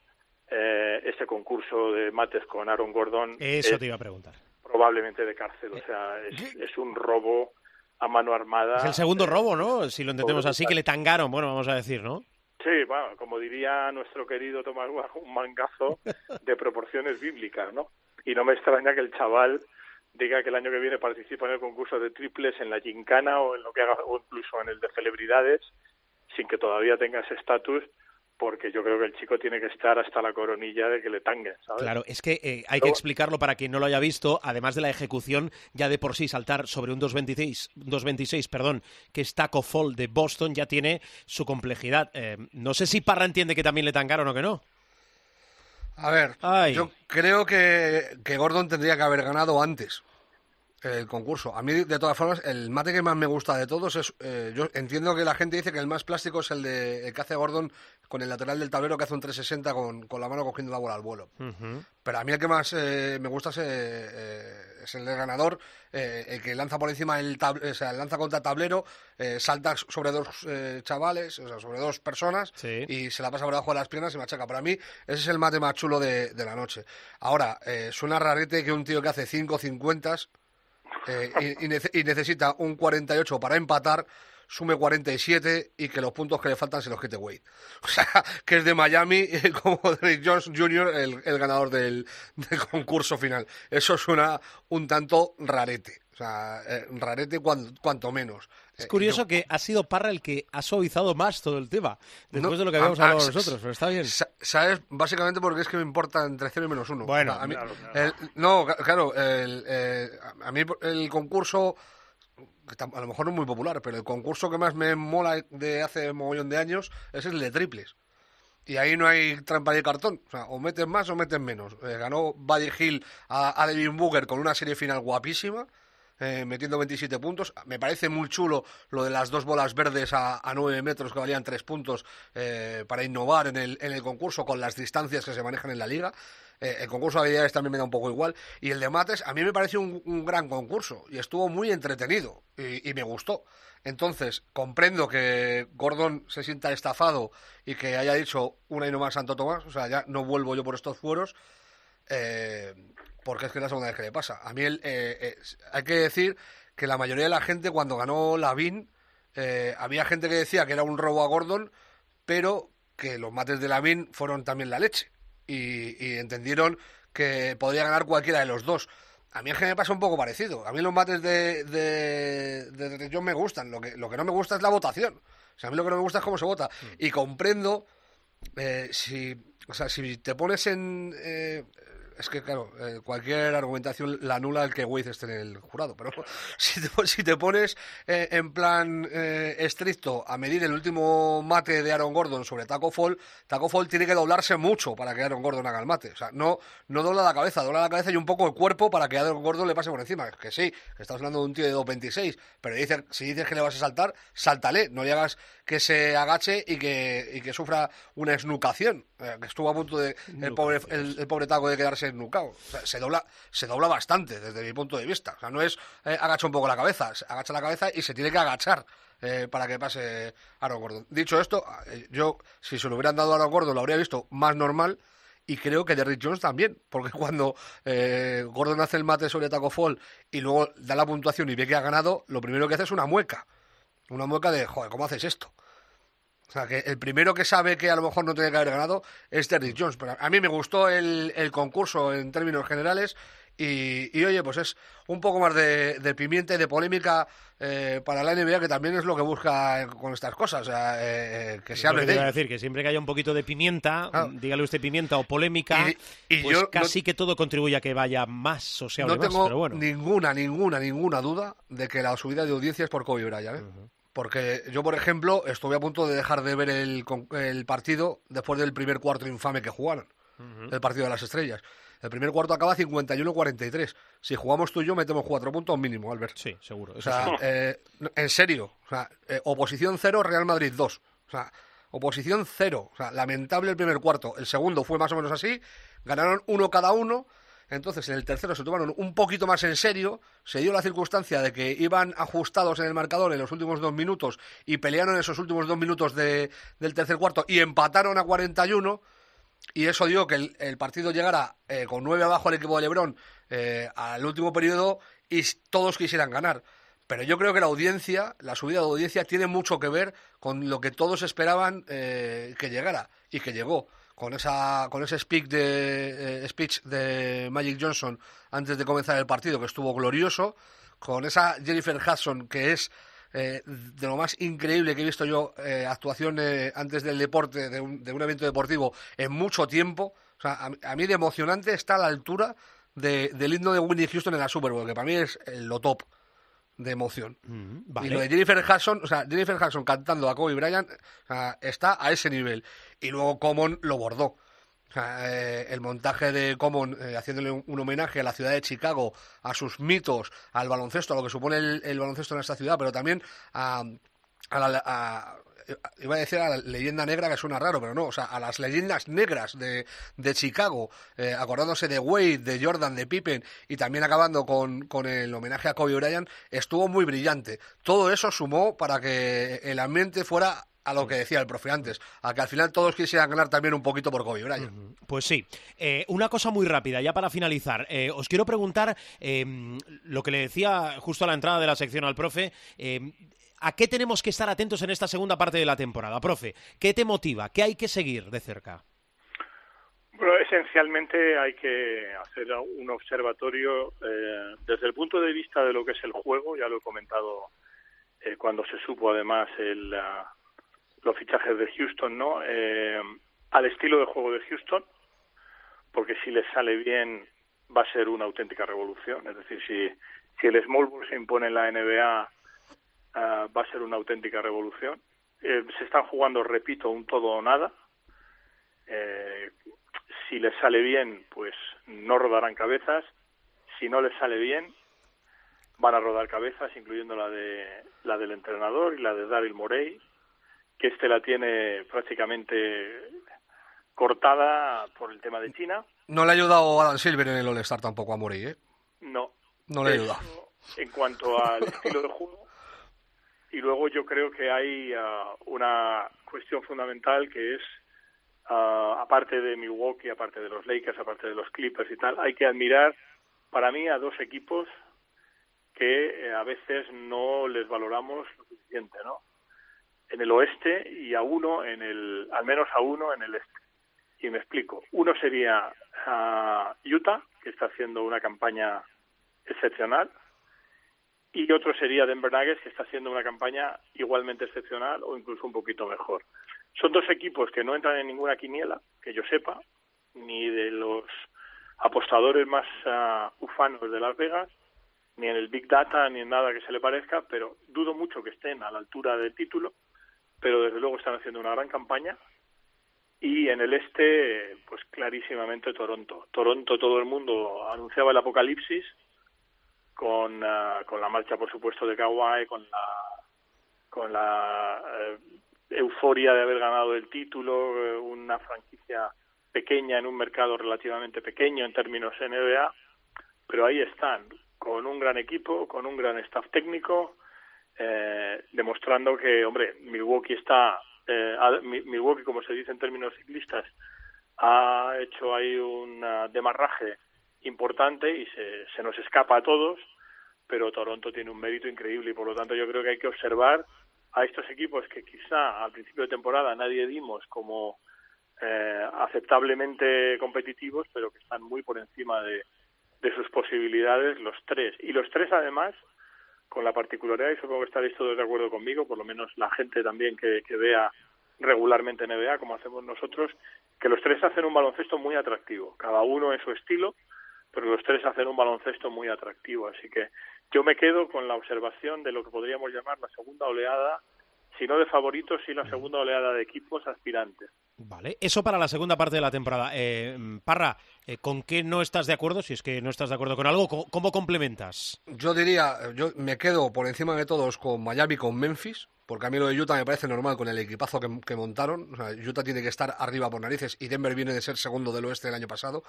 eh, este concurso de mates con Aaron Gordon Eso es te iba a preguntar. probablemente de cárcel. O sea, es, es un robo a mano armada. Es el segundo robo, ¿no? Si lo entendemos así, que le tangaron, bueno, vamos a decir, ¿no? Sí, bueno, como diría nuestro querido Tomás un mangazo de proporciones bíblicas, ¿no? Y no me extraña que el chaval diga que el año que viene participa en el concurso de triples en la gincana o en lo que haga, o incluso en el de celebridades, sin que todavía tenga ese estatus, porque yo creo que el chico tiene que estar hasta la coronilla de que le tanguen, ¿sabes? Claro, es que eh, hay que explicarlo para quien no lo haya visto, además de la ejecución, ya de por sí saltar sobre un 226, 226 perdón, que es Taco Fall de Boston, ya tiene su complejidad. Eh, no sé si Parra entiende que también le tangaron o que no. A ver, Ay. yo creo que, que Gordon tendría que haber ganado antes. El concurso. A mí, de todas formas, el mate que más me gusta de todos es. eh, yo entiendo que la gente dice que el más plástico es el de el que hace Gordon con el lateral del tablero que hace un 360 con, con la mano cogiendo la bola al vuelo. Pero a mí el que más eh, me gusta es, eh, eh, es el del ganador, el que lanza por encima el tab- o sea, lanza contra el tablero, salta sobre dos chavales, o sea, sobre dos personas, Sí. y se la pasa por debajo de las piernas y machaca. Para mí, ese es el mate más chulo de, de la noche. Ahora, suena rarete que un tío que hace 5 50 eh, y, y nece- y necesita un 48 para empatar, sume 47 y que los puntos que le faltan se los quite Wade. O sea, que es de Miami como Derrick Jones Jr., el, ganador del, del concurso final. Eso suena un tanto rarete. O sea, eh, rarete cuan- cuanto menos. Es Eh, curioso que ha sido Parra el que ha suavizado más todo el tema, después No, de lo que habíamos ah, hablado ah, nosotros, pero está bien. Sa- ¿Sabes? Básicamente porque es que me importa entre 0 y menos 1. Bueno, a mí, claro, claro. el- no, claro, el, eh, a mí el concurso, a lo mejor no es muy popular, pero el concurso que más me mola de hace un mogollón de años es el de triples. Y ahí no hay trampa de cartón. O sea, o meten más o meten menos. Eh, ganó Buddy Hill a, a Devin Booker con una serie final guapísima, eh, metiendo 27 puntos. Me parece muy chulo lo de las dos bolas verdes a, a 9 metros que valían 3 puntos eh, para innovar en el, en el concurso con las distancias que se manejan en la liga. Eh, el concurso de habilidades también me da un poco igual. Y el de mates, a mí me pareció un, gran concurso y estuvo muy entretenido y, y me gustó. Entonces, comprendo que Gordon se sienta estafado y que haya dicho una y no más Santo Tomás, o sea, ya no vuelvo yo por estos fueros, eh, porque es que es la segunda vez que le pasa. A mí el, eh, eh, hay que decir que la mayoría de la gente cuando ganó Lavín, eh, había gente que decía que era un robo a Gordon, pero que los mates de Lavín fueron también la leche y, y entendieron que podría ganar cualquiera de los dos. A mí es que me pasa un poco parecido. A mí los mates de, de, de Jones me gustan. Lo que, lo que no me gusta es la votación. O sea, a mí lo que no me gusta es cómo se vota. Y comprendo eh, si, o sea, si te pones en... eh, es que, claro, eh, cualquier argumentación la anula el que Wade esté en el jurado, pero si te, pones eh, en plan eh, estricto a medir el último mate de Aaron Gordon sobre Taco Fall, Taco Fall tiene que doblarse mucho para que Aaron Gordon haga el mate. O sea, no, no dobla la cabeza, dobla la cabeza y un poco el cuerpo para que Aaron Gordon le pase por encima. Que sí, que estás hablando de un tío de 2.26, pero si dices que le vas a saltar, sáltale, no le hagas que se agache y que, y que sufra una esnucación. Eh, que estuvo a punto de el pobre, el, el pobre taco de quedarse esnucado. O sea, se dobla, se dobla bastante desde mi punto de vista. O sea, no es eh, agacha un poco la cabeza, se agacha la cabeza y se tiene que agachar eh, para que pase Aaron Gordon. Dicho esto, eh, yo si se lo hubieran dado a Aaron Gordon lo habría visto más normal. Y creo que Derrick Jones también, porque cuando eh, Gordon hace el mate sobre Taco Fall y luego da la puntuación y ve que ha ganado, lo primero que hace es una mueca. Una mueca de, joder, ¿cómo haces esto? O sea, que el primero que sabe que a lo mejor no tiene que haber ganado es Derrick Jones. Pero a mí me gustó el, el concurso en términos generales y, y, oye, pues es un poco más de, de pimienta y de polémica eh, para la NBA, que también es lo que busca con estas cosas. O sea, eh, eh, que se hable de ello. decir, que siempre que haya un poquito de pimienta, Ah. dígale usted pimienta o polémica, Y- y pues yo no- casi que todo contribuye a que vaya más hable no más, tengo pero bueno. ninguna, ninguna, ninguna duda de que la subida de audiencia es por Kobe Bryant. ¿eh? Porque yo, por ejemplo, estuve a punto de dejar de ver el, con- el partido después del primer cuarto infame que jugaron, el partido de las estrellas. El primer cuarto acaba 51-43. Si jugamos tú y yo, metemos cuatro puntos mínimo, Albert. Sí, seguro. O sea, sí. eh, en serio. O sea, eh, oposición cero, Real Madrid 2. O sea, oposición cero. O sea, lamentable el primer cuarto. El segundo fue más o menos así. Ganaron uno cada uno. Entonces, en el tercero se tomaron un poquito más en serio. Se dio la circunstancia de que iban ajustados en el marcador en los últimos dos minutos y pelearon esos últimos dos minutos de- del tercer cuarto y empataron a 41 y eso dio que el, partido llegara eh, con nueve abajo al equipo de Lebron eh, al último periodo y todos quisieran ganar. Pero yo creo que la audiencia, la subida de audiencia, tiene mucho que ver con lo que todos esperaban eh, que llegara y que llegó. Con, esa, con ese speak de, eh, speech de Magic Johnson antes de comenzar el partido, que estuvo glorioso, con esa Jennifer Hudson, que es eh, de lo más increíble que he visto yo eh, actuación eh, antes del deporte, de un, de un evento deportivo en mucho tiempo. O sea, a, a mí de emocionante está a la altura de- del himno de Whitney Houston en la Super Bowl, que para mí es eh, lo top de emoción. Mm, Y lo de Jennifer Hudson, o sea, Jennifer Hudson cantando a Kobe Bryant, o sea, está a ese nivel. Y luego Common lo bordó. Eh, el montaje de Common eh, haciéndole un, homenaje a la ciudad de Chicago, a sus mitos, al baloncesto, a lo que supone el, baloncesto en esta ciudad, pero también a, la, iba a decir a la leyenda negra que suena raro, pero no, o sea, a las leyendas negras de, de Chicago, eh, acordándose de Wade, de Jordan, de Pippen y también acabando con, con el homenaje a Kobe Bryant, estuvo muy brillante. Todo eso sumó para que el ambiente fuera a lo que decía el profe antes, a que al final todos quisieran ganar también un poquito por Kobe Bryant. Pues sí. Eh, una cosa muy rápida, ya para finalizar. Eh, os quiero preguntar em, lo que le decía justo a la entrada de la sección al profe. Em, ¿A qué tenemos que estar atentos en esta segunda parte de la temporada? Profe, ¿qué te motiva? ¿Qué hay que seguir de cerca? Bueno, esencialmente hay que hacer un observatorio eh, desde el punto de vista de lo que es el juego, ya lo he comentado eh, cuando se supo además el, los fichajes de Houston, ¿no? Eh, al estilo de juego de Houston, porque si les sale bien va a ser una auténtica revolución. Es decir, si, si el small ball se impone en la NBA Ah, va a ser una auténtica revolución. Eh, se están jugando, repito, un todo o nada. Eh, si les sale bien, pues no rodarán cabezas. Si no les sale bien, van a rodar cabezas, incluyendo la de la del entrenador y la de Daryl Morey, que este la tiene prácticamente cortada por el tema de China. No le ha ayudado Adam Silver en el All-Star tampoco a Morey, ¿eh? No. No le ha ayudado. En cuanto al estilo de juego, y luego yo creo que hay ah, una cuestión fundamental que es, uh, aparte de Milwaukee, aparte de los Lakers, aparte de los Clippers y tal, hay que admirar para mí a dos equipos que eh, a veces no les valoramos lo suficiente, ¿no? En el oeste y a uno en el, al menos a uno en el este. Y me explico. Uno sería uh, Utah, que está haciendo una campaña excepcional, y otro sería Denver Nuggets, que está haciendo una campaña igualmente excepcional o incluso un poquito mejor. Son dos equipos que no entran en ninguna quiniela, que yo sepa, ni de los apostadores más uh, ufanos de Las Vegas, ni en el Big Data, ni en nada que se le parezca, pero dudo mucho que estén a la altura del título, pero desde luego están haciendo una gran campaña. Y en el este, pues clarísimamente Toronto. Toronto, todo el mundo anunciaba el apocalipsis, con, ah, con la marcha, por supuesto, de Kawhi, con la, con la eh, euforia de haber ganado el título, eh, una franquicia pequeña en un mercado relativamente pequeño en términos NBA, pero ahí están, con un gran equipo, con un gran staff técnico, eh, demostrando que, hombre, Milwaukee está, eh, Milwaukee, como se dice en términos ciclistas, ha hecho ahí un demarraje importante y se, se nos escapa a todos, pero Toronto tiene un mérito increíble y por lo tanto yo creo que hay que observar a estos equipos que quizá al principio de temporada nadie dimos como eh, aceptablemente competitivos, pero que están muy por encima de, de sus posibilidades los tres. Y los tres además con la particularidad, y supongo que estaréis todos de acuerdo conmigo, por lo menos la gente también que, que vea regularmente NBA, como hacemos nosotros, que los tres hacen un baloncesto muy atractivo, cada uno en su estilo, pero los tres hacen un baloncesto muy atractivo. Así que yo me quedo con la observación de lo que podríamos llamar la segunda oleada, si no de favoritos, sí la segunda oleada de equipos aspirantes. Vale, eso para la segunda parte de la temporada. Eh, Parra, eh, ¿con qué no estás de acuerdo? Si es que no estás de acuerdo con algo, ¿cómo, complementas? Yo diría, yo me quedo por encima de todos con Miami, con Memphis, porque a mí lo de Utah me parece normal con el equipazo que, montaron. O sea, Utah tiene que estar arriba por narices y Denver viene de ser segundo del oeste el año pasado.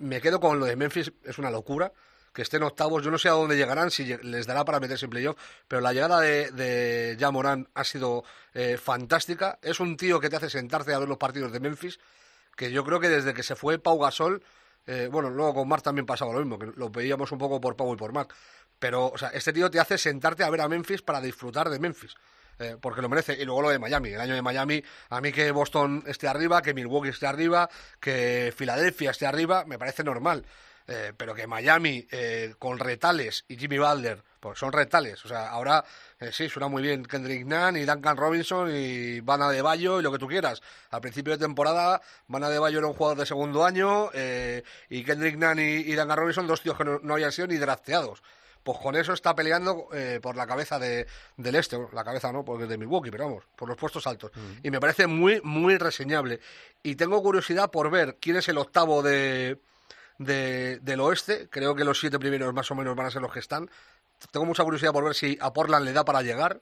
Me quedo con lo de Memphis, es una locura que estén octavos. Yo no sé a dónde llegarán, si les dará para meterse en playoff, pero la llegada de, de Morán ha sido eh, fantástica. Es un tío que te hace sentarte a ver los partidos de Memphis, que yo creo que desde que se fue Pau Gasol, eh, bueno, luego con Mark también pasaba lo mismo, que lo veíamos un poco por Pau y por Mark. Pero, o sea, este tío te hace sentarte a ver a Memphis para disfrutar de Memphis. Eh, porque lo merece. Y luego lo de Miami, el año de Miami, a mí que Boston esté arriba, que Milwaukee esté arriba, que Filadelfia esté arriba, me parece normal. Eh, pero que Miami eh, con Retales y Jimmy Butler, pues son Retales, o sea, ahora sí, suena muy bien Kendrick Nunn y Duncan Robinson y Van de Bayo y lo que tú quieras. Al principio de temporada, Van de Bayo era un jugador de segundo año y Kendrick Nunn y, Duncan Robinson dos tíos que no, no habían sido ni drafteados pues con eso está peleando eh, por la cabeza de, del este, la cabeza no, porque es de Milwaukee, pero vamos, por los puestos altos. Y me parece muy, muy reseñable. Y tengo curiosidad por ver quién es el octavo de, de- del oeste. Creo que los siete primeros más o menos van a ser los que están. Tengo mucha curiosidad por ver si a Portland le da para llegar.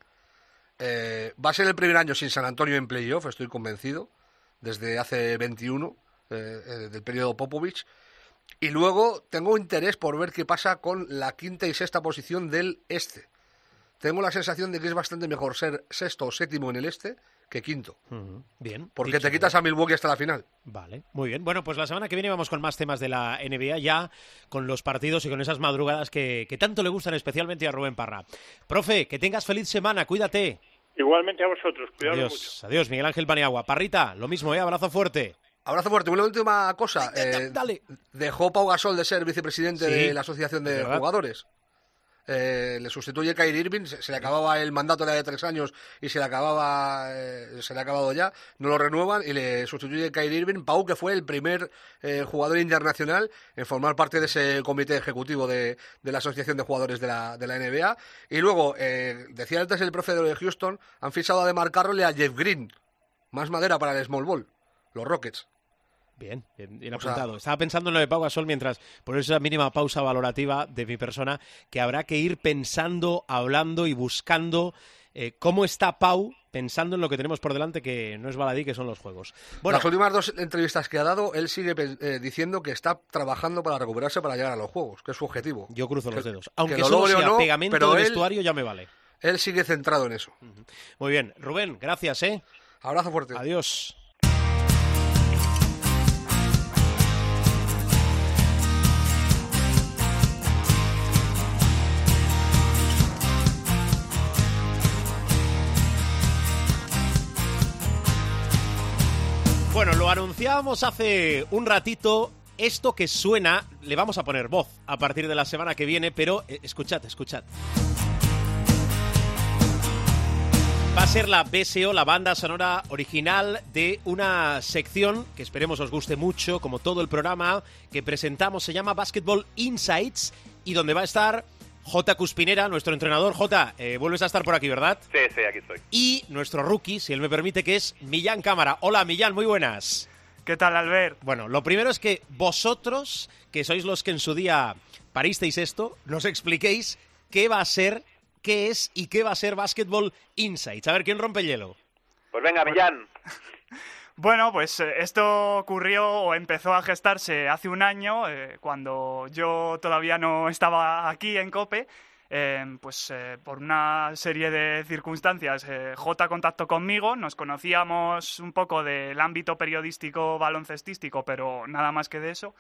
Eh, va a ser el primer año sin San Antonio en playoff, estoy convencido, desde hace 21, eh, eh, del periodo Popovich. Y luego tengo interés por ver qué pasa con la quinta y sexta posición del este. Tengo la sensación de que es bastante mejor ser sexto o séptimo en el este que quinto. Bien. Porque dicho. te quitas a Milwaukee hasta la final. Vale, muy bien. Bueno, pues la semana que viene vamos con más temas de la NBA ya, con los partidos y con esas madrugadas que, que tanto le gustan especialmente a Rubén Parra. Profe, que tengas feliz semana, cuídate. Igualmente a vosotros, cuidado mucho. Adiós, adiós, Miguel Ángel Paniagua. Parrita, lo mismo, ¿eh? Abrazo fuerte. Abrazo fuerte. Una última cosa. Eh, dale. Dejó Pau Gasol de ser vicepresidente Sí, de la Asociación de verdad. Jugadores. Eh, le sustituye Kyrie Irving, se, le acababa el mandato de tres años y se le acababa eh, se le ha acabado ya, no lo renuevan y le sustituye Kyrie Irving, Pau que fue el primer eh, jugador internacional en formar parte de ese comité ejecutivo de, de la Asociación de Jugadores de la, de la NBA y luego, eh, decía antes el profe de Houston, han fichado a Demar Carroll y a Jeff Green, más madera para el Small Ball, los Rockets. Bien, bien, bien O sea- apuntado. Estaba pensando en lo de Pau Gasol mientras, por esa mínima pausa valorativa de mi persona, que habrá que ir pensando, hablando y buscando eh, cómo está Pau, pensando en lo que tenemos por delante, que no es baladí, que son los juegos. Bueno, Las últimas dos entrevistas que ha dado, él sigue eh, diciendo que está trabajando para recuperarse para llegar a los juegos, que es su objetivo. yo cruzo los dedos. que Aunque lo solo sea no, pegamento pero de él- vestuario, ya me vale. Él sigue centrado en eso. Muy bien. Rubén, gracias, ¿eh? Abrazo fuerte. Adiós. Lo anunciábamos hace un ratito. Esto que suena, le vamos a poner voz a partir de la semana que viene, pero eh, escuchad, escuchad. Va a ser la BSO, la banda sonora original de una sección que esperemos os guste mucho, como todo el programa que presentamos, se llama Basketball Insights, y donde va a estar J. Cuspinera, nuestro entrenador. J, eh, vuelves a estar por aquí, ¿verdad? Sí, sí, aquí estoy. Y nuestro rookie, si él me permite, que es Millán Cámara. Hola, Millán, muy buenas. ¿Qué tal, Albert? Bueno, lo primero es que vosotros, que sois los que en su día paristeis esto, nos expliquéis qué va a ser, qué es y qué va a ser Basketball Insights. A ver, ¿quién rompe el hielo? Pues venga, Millán. Bueno, pues eh, esto ocurrió o empezó a gestarse hace un año, eh, cuando yo todavía no estaba aquí en COPE. Eh, pues por una serie de circunstancias, J contactó conmigo, nos conocíamos un poco del ámbito periodístico baloncestístico, pero nada más que de eso.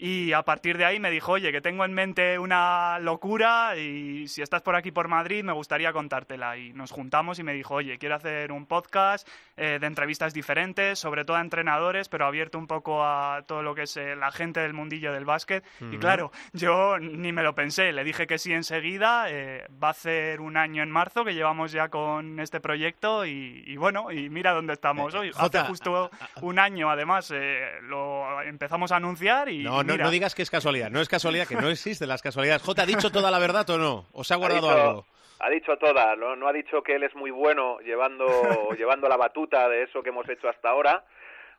Y a partir de ahí me dijo, oye, que tengo en mente una locura y si estás por aquí por Madrid me gustaría contártela. Y nos juntamos y me dijo, oye, quiero hacer un podcast eh, de entrevistas diferentes, sobre todo a entrenadores, pero abierto un poco a todo lo que es eh, la gente del mundillo del básquet. Y claro, yo ni me lo pensé, le dije que sí enseguida. eh, va a ser un año en marzo que llevamos ya con este proyecto y, y bueno, y mira dónde estamos Eh, hoy. Jota, Hace justo un año, además, eh, lo empezamos a anunciar y no, mira, no digas que es casualidad. No es casualidad, que no existen las casualidades. J, ¿ha dicho toda la verdad o no? ¿O se ha guardado ha dicho, algo? Ha dicho toda, ¿no? no ha dicho que él es muy bueno llevando, llevando la batuta de eso que hemos hecho hasta ahora,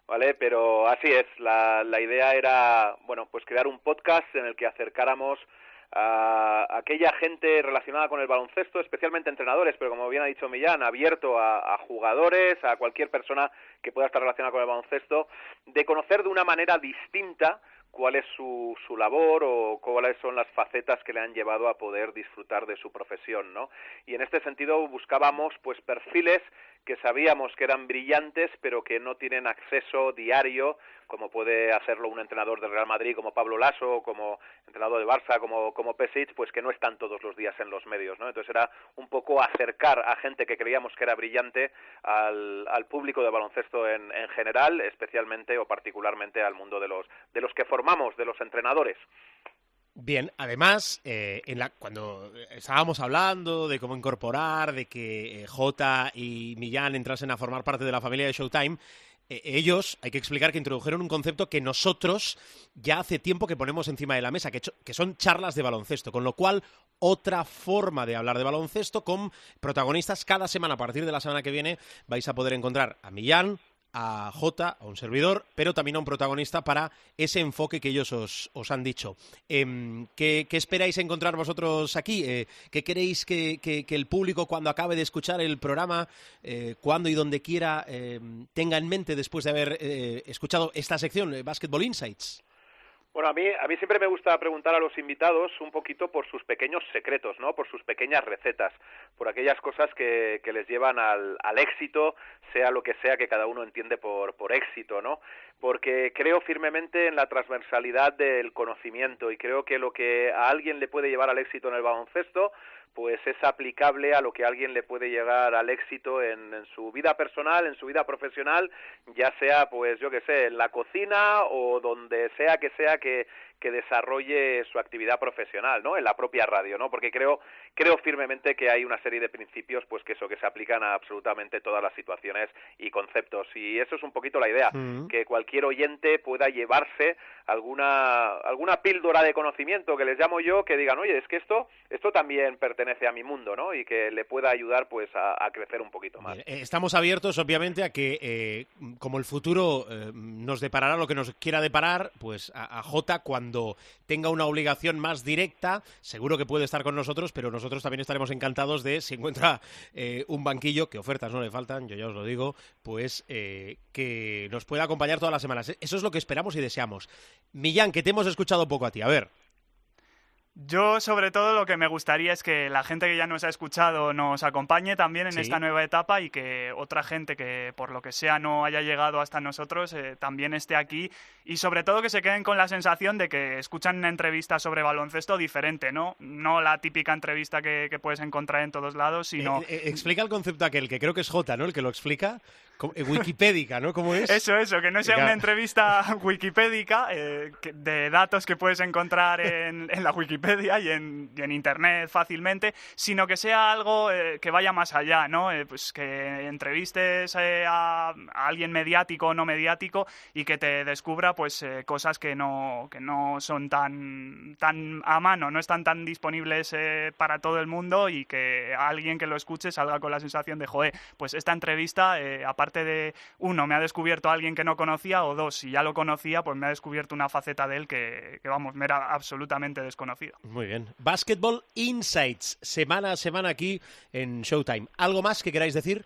¿vale? Pero así es, la, la idea era, bueno, pues crear un podcast en el que acercáramos a aquella gente relacionada con el baloncesto, especialmente entrenadores, pero como bien ha dicho Millán, abierto a, a jugadores, a cualquier persona que pueda estar relacionada con el baloncesto, de conocer de una manera distinta cuál es su, su labor o cuáles son las facetas que le han llevado a poder disfrutar de su profesión, ¿no? Y en este sentido buscábamos pues perfiles que sabíamos que eran brillantes pero que no tienen acceso diario como puede hacerlo un entrenador del Real Madrid como Pablo Lasso, como entrenador de Barça, como, como Pesic, pues que no están todos los días en los medios, ¿no? Entonces era un poco acercar a gente que creíamos que era brillante al, al público de baloncesto en, en general, especialmente o particularmente al mundo de los, de los que formamos, de los entrenadores. Bien, además, eh, en la, cuando estábamos hablando de cómo incorporar, de que eh, J y Millán entrasen a formar parte de la familia de Showtime, eh, ellos, hay que explicar que introdujeron un concepto que nosotros ya hace tiempo que ponemos encima de la mesa, que son charlas de baloncesto, con lo cual otra forma de hablar de baloncesto con protagonistas cada semana. A partir de la semana que viene vais a poder encontrar a Millán, a Jota, a un servidor, pero también a un protagonista para ese enfoque que ellos os, os han dicho. Em, ¿qué, qué esperáis encontrar vosotros aquí? Eh, ¿Qué queréis que, que- el público, cuando acabe de escuchar el programa, eh, cuando y donde quiera, em, tenga en mente después de haber eh, escuchado esta sección, Basketball Insights? Bueno, a mí, a siempre me gusta preguntar a los invitados un poquito por sus pequeños secretos, ¿no? Por sus pequeñas recetas, por aquellas cosas que, que les llevan al, al éxito, sea lo que sea que cada uno entiende por, por éxito, ¿no? Porque creo firmemente en la transversalidad del conocimiento y creo que lo que a alguien le puede llevar al éxito en el baloncesto, pues es aplicable a lo que alguien le puede llegar al éxito en, en su vida personal, en su vida profesional, ya sea, pues yo que sé, en la cocina o donde sea que sea que, que desarrolle su actividad profesional, ¿no? En la propia radio, ¿no? Porque creo creo firmemente que hay una serie de principios, pues que eso que se aplican a absolutamente todas las situaciones y conceptos y eso es un poquito la idea, Mm. que cualquier oyente pueda llevarse alguna alguna píldora de conocimiento que les llamo yo, que digan, oye, es que esto esto también pertenece a mi mundo, ¿no? Y que le pueda ayudar, pues, a, a crecer un poquito más. Eh, Estamos abiertos, obviamente, a que, eh, como el futuro eh, nos deparará lo que nos quiera deparar, pues a, a Jota, cuando tenga una obligación más directa, seguro que puede estar con nosotros, pero nosotros también estaremos encantados de, si encuentra eh, un banquillo, que ofertas no le faltan, yo ya os lo digo, pues eh, que nos pueda acompañar todas las semanas. Eso es lo que esperamos y deseamos. Millán, que te hemos escuchado poco a ti, a ver. Yo, sobre todo, lo que me gustaría es que la gente que ya nos ha escuchado nos acompañe también en Sí. esta nueva etapa y que otra gente que, por lo que sea, no haya llegado hasta nosotros, eh, también esté aquí. Y sobre todo que se queden con la sensación de que escuchan una entrevista sobre baloncesto diferente, ¿no? No la típica entrevista que, que puedes encontrar en todos lados, sino... Eh, eh, explica el concepto aquel, que creo que es Jota, ¿no? El que lo explica. Eh, Wikipédica, ¿no? ¿Cómo es? Eso, eso, que no sea una entrevista wikipédica eh, de datos que puedes encontrar en, en la Wikipedia y en, y en Internet fácilmente, sino que sea algo eh, que vaya más allá, ¿no? Eh, pues que entrevistes a, a alguien mediático o no mediático y que te descubra pues eh, cosas que no, que no son tan, tan a mano, no están tan disponibles eh, para todo el mundo y que alguien que lo escuche salga con la sensación de, joder, pues esta entrevista, eh, aparte de, uno, me ha descubierto a alguien que no conocía, o dos, si ya lo conocía, pues me ha descubierto una faceta de él que, que, vamos, me era absolutamente desconocido. Muy bien. Basketball Insights, semana a semana aquí en Showtime. ¿Algo más que queráis decir?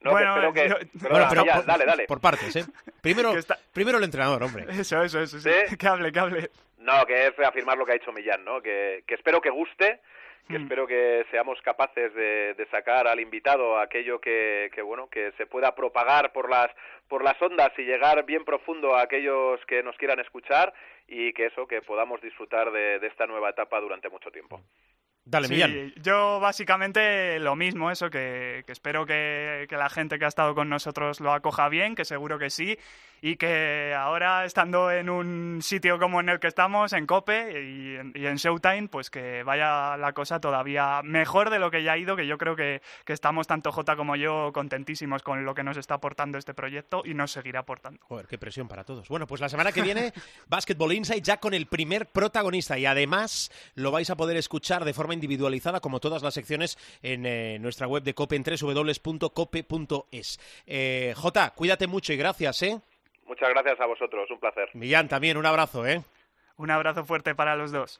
No, Bueno, espero que... yo- perdona, pero ya, por, dale, dale. por partes, ¿eh? Primero, está- primero el entrenador, hombre. Eso, eso, eso, sí. ¿Sí? que hable, que hable. No, que es reafirmar lo que ha dicho Millán, ¿no? Que, que espero que guste, que Mm. espero que seamos capaces de, de sacar al invitado aquello que, que, bueno, que se pueda propagar por las, por las ondas y llegar bien profundo a aquellos que nos quieran escuchar y que eso, que podamos disfrutar de, de esta nueva etapa durante mucho tiempo. Dale, Sí, Millán. yo básicamente lo mismo, eso, que, que espero que, que la gente que ha estado con nosotros lo acoja bien, que seguro que sí, y que ahora estando en un sitio como en el que estamos, en COPE y en, y en Showtime, pues que vaya la cosa todavía mejor de lo que ya ha ido, que yo creo que, que estamos tanto Jota como yo contentísimos con lo que nos está aportando este proyecto y nos seguirá aportando. Joder, qué presión para todos. Bueno, pues la semana que viene, Basketball Insight ya con el primer protagonista y además lo vais a poder escuchar de forma individualizada, como todas las secciones, en eh, nuestra web de Cope en www.cope.es. Eh, Jota, cuídate mucho y gracias, ¿eh? Muchas gracias a vosotros, un placer. Millán, también un abrazo, ¿eh? Un abrazo fuerte para los dos.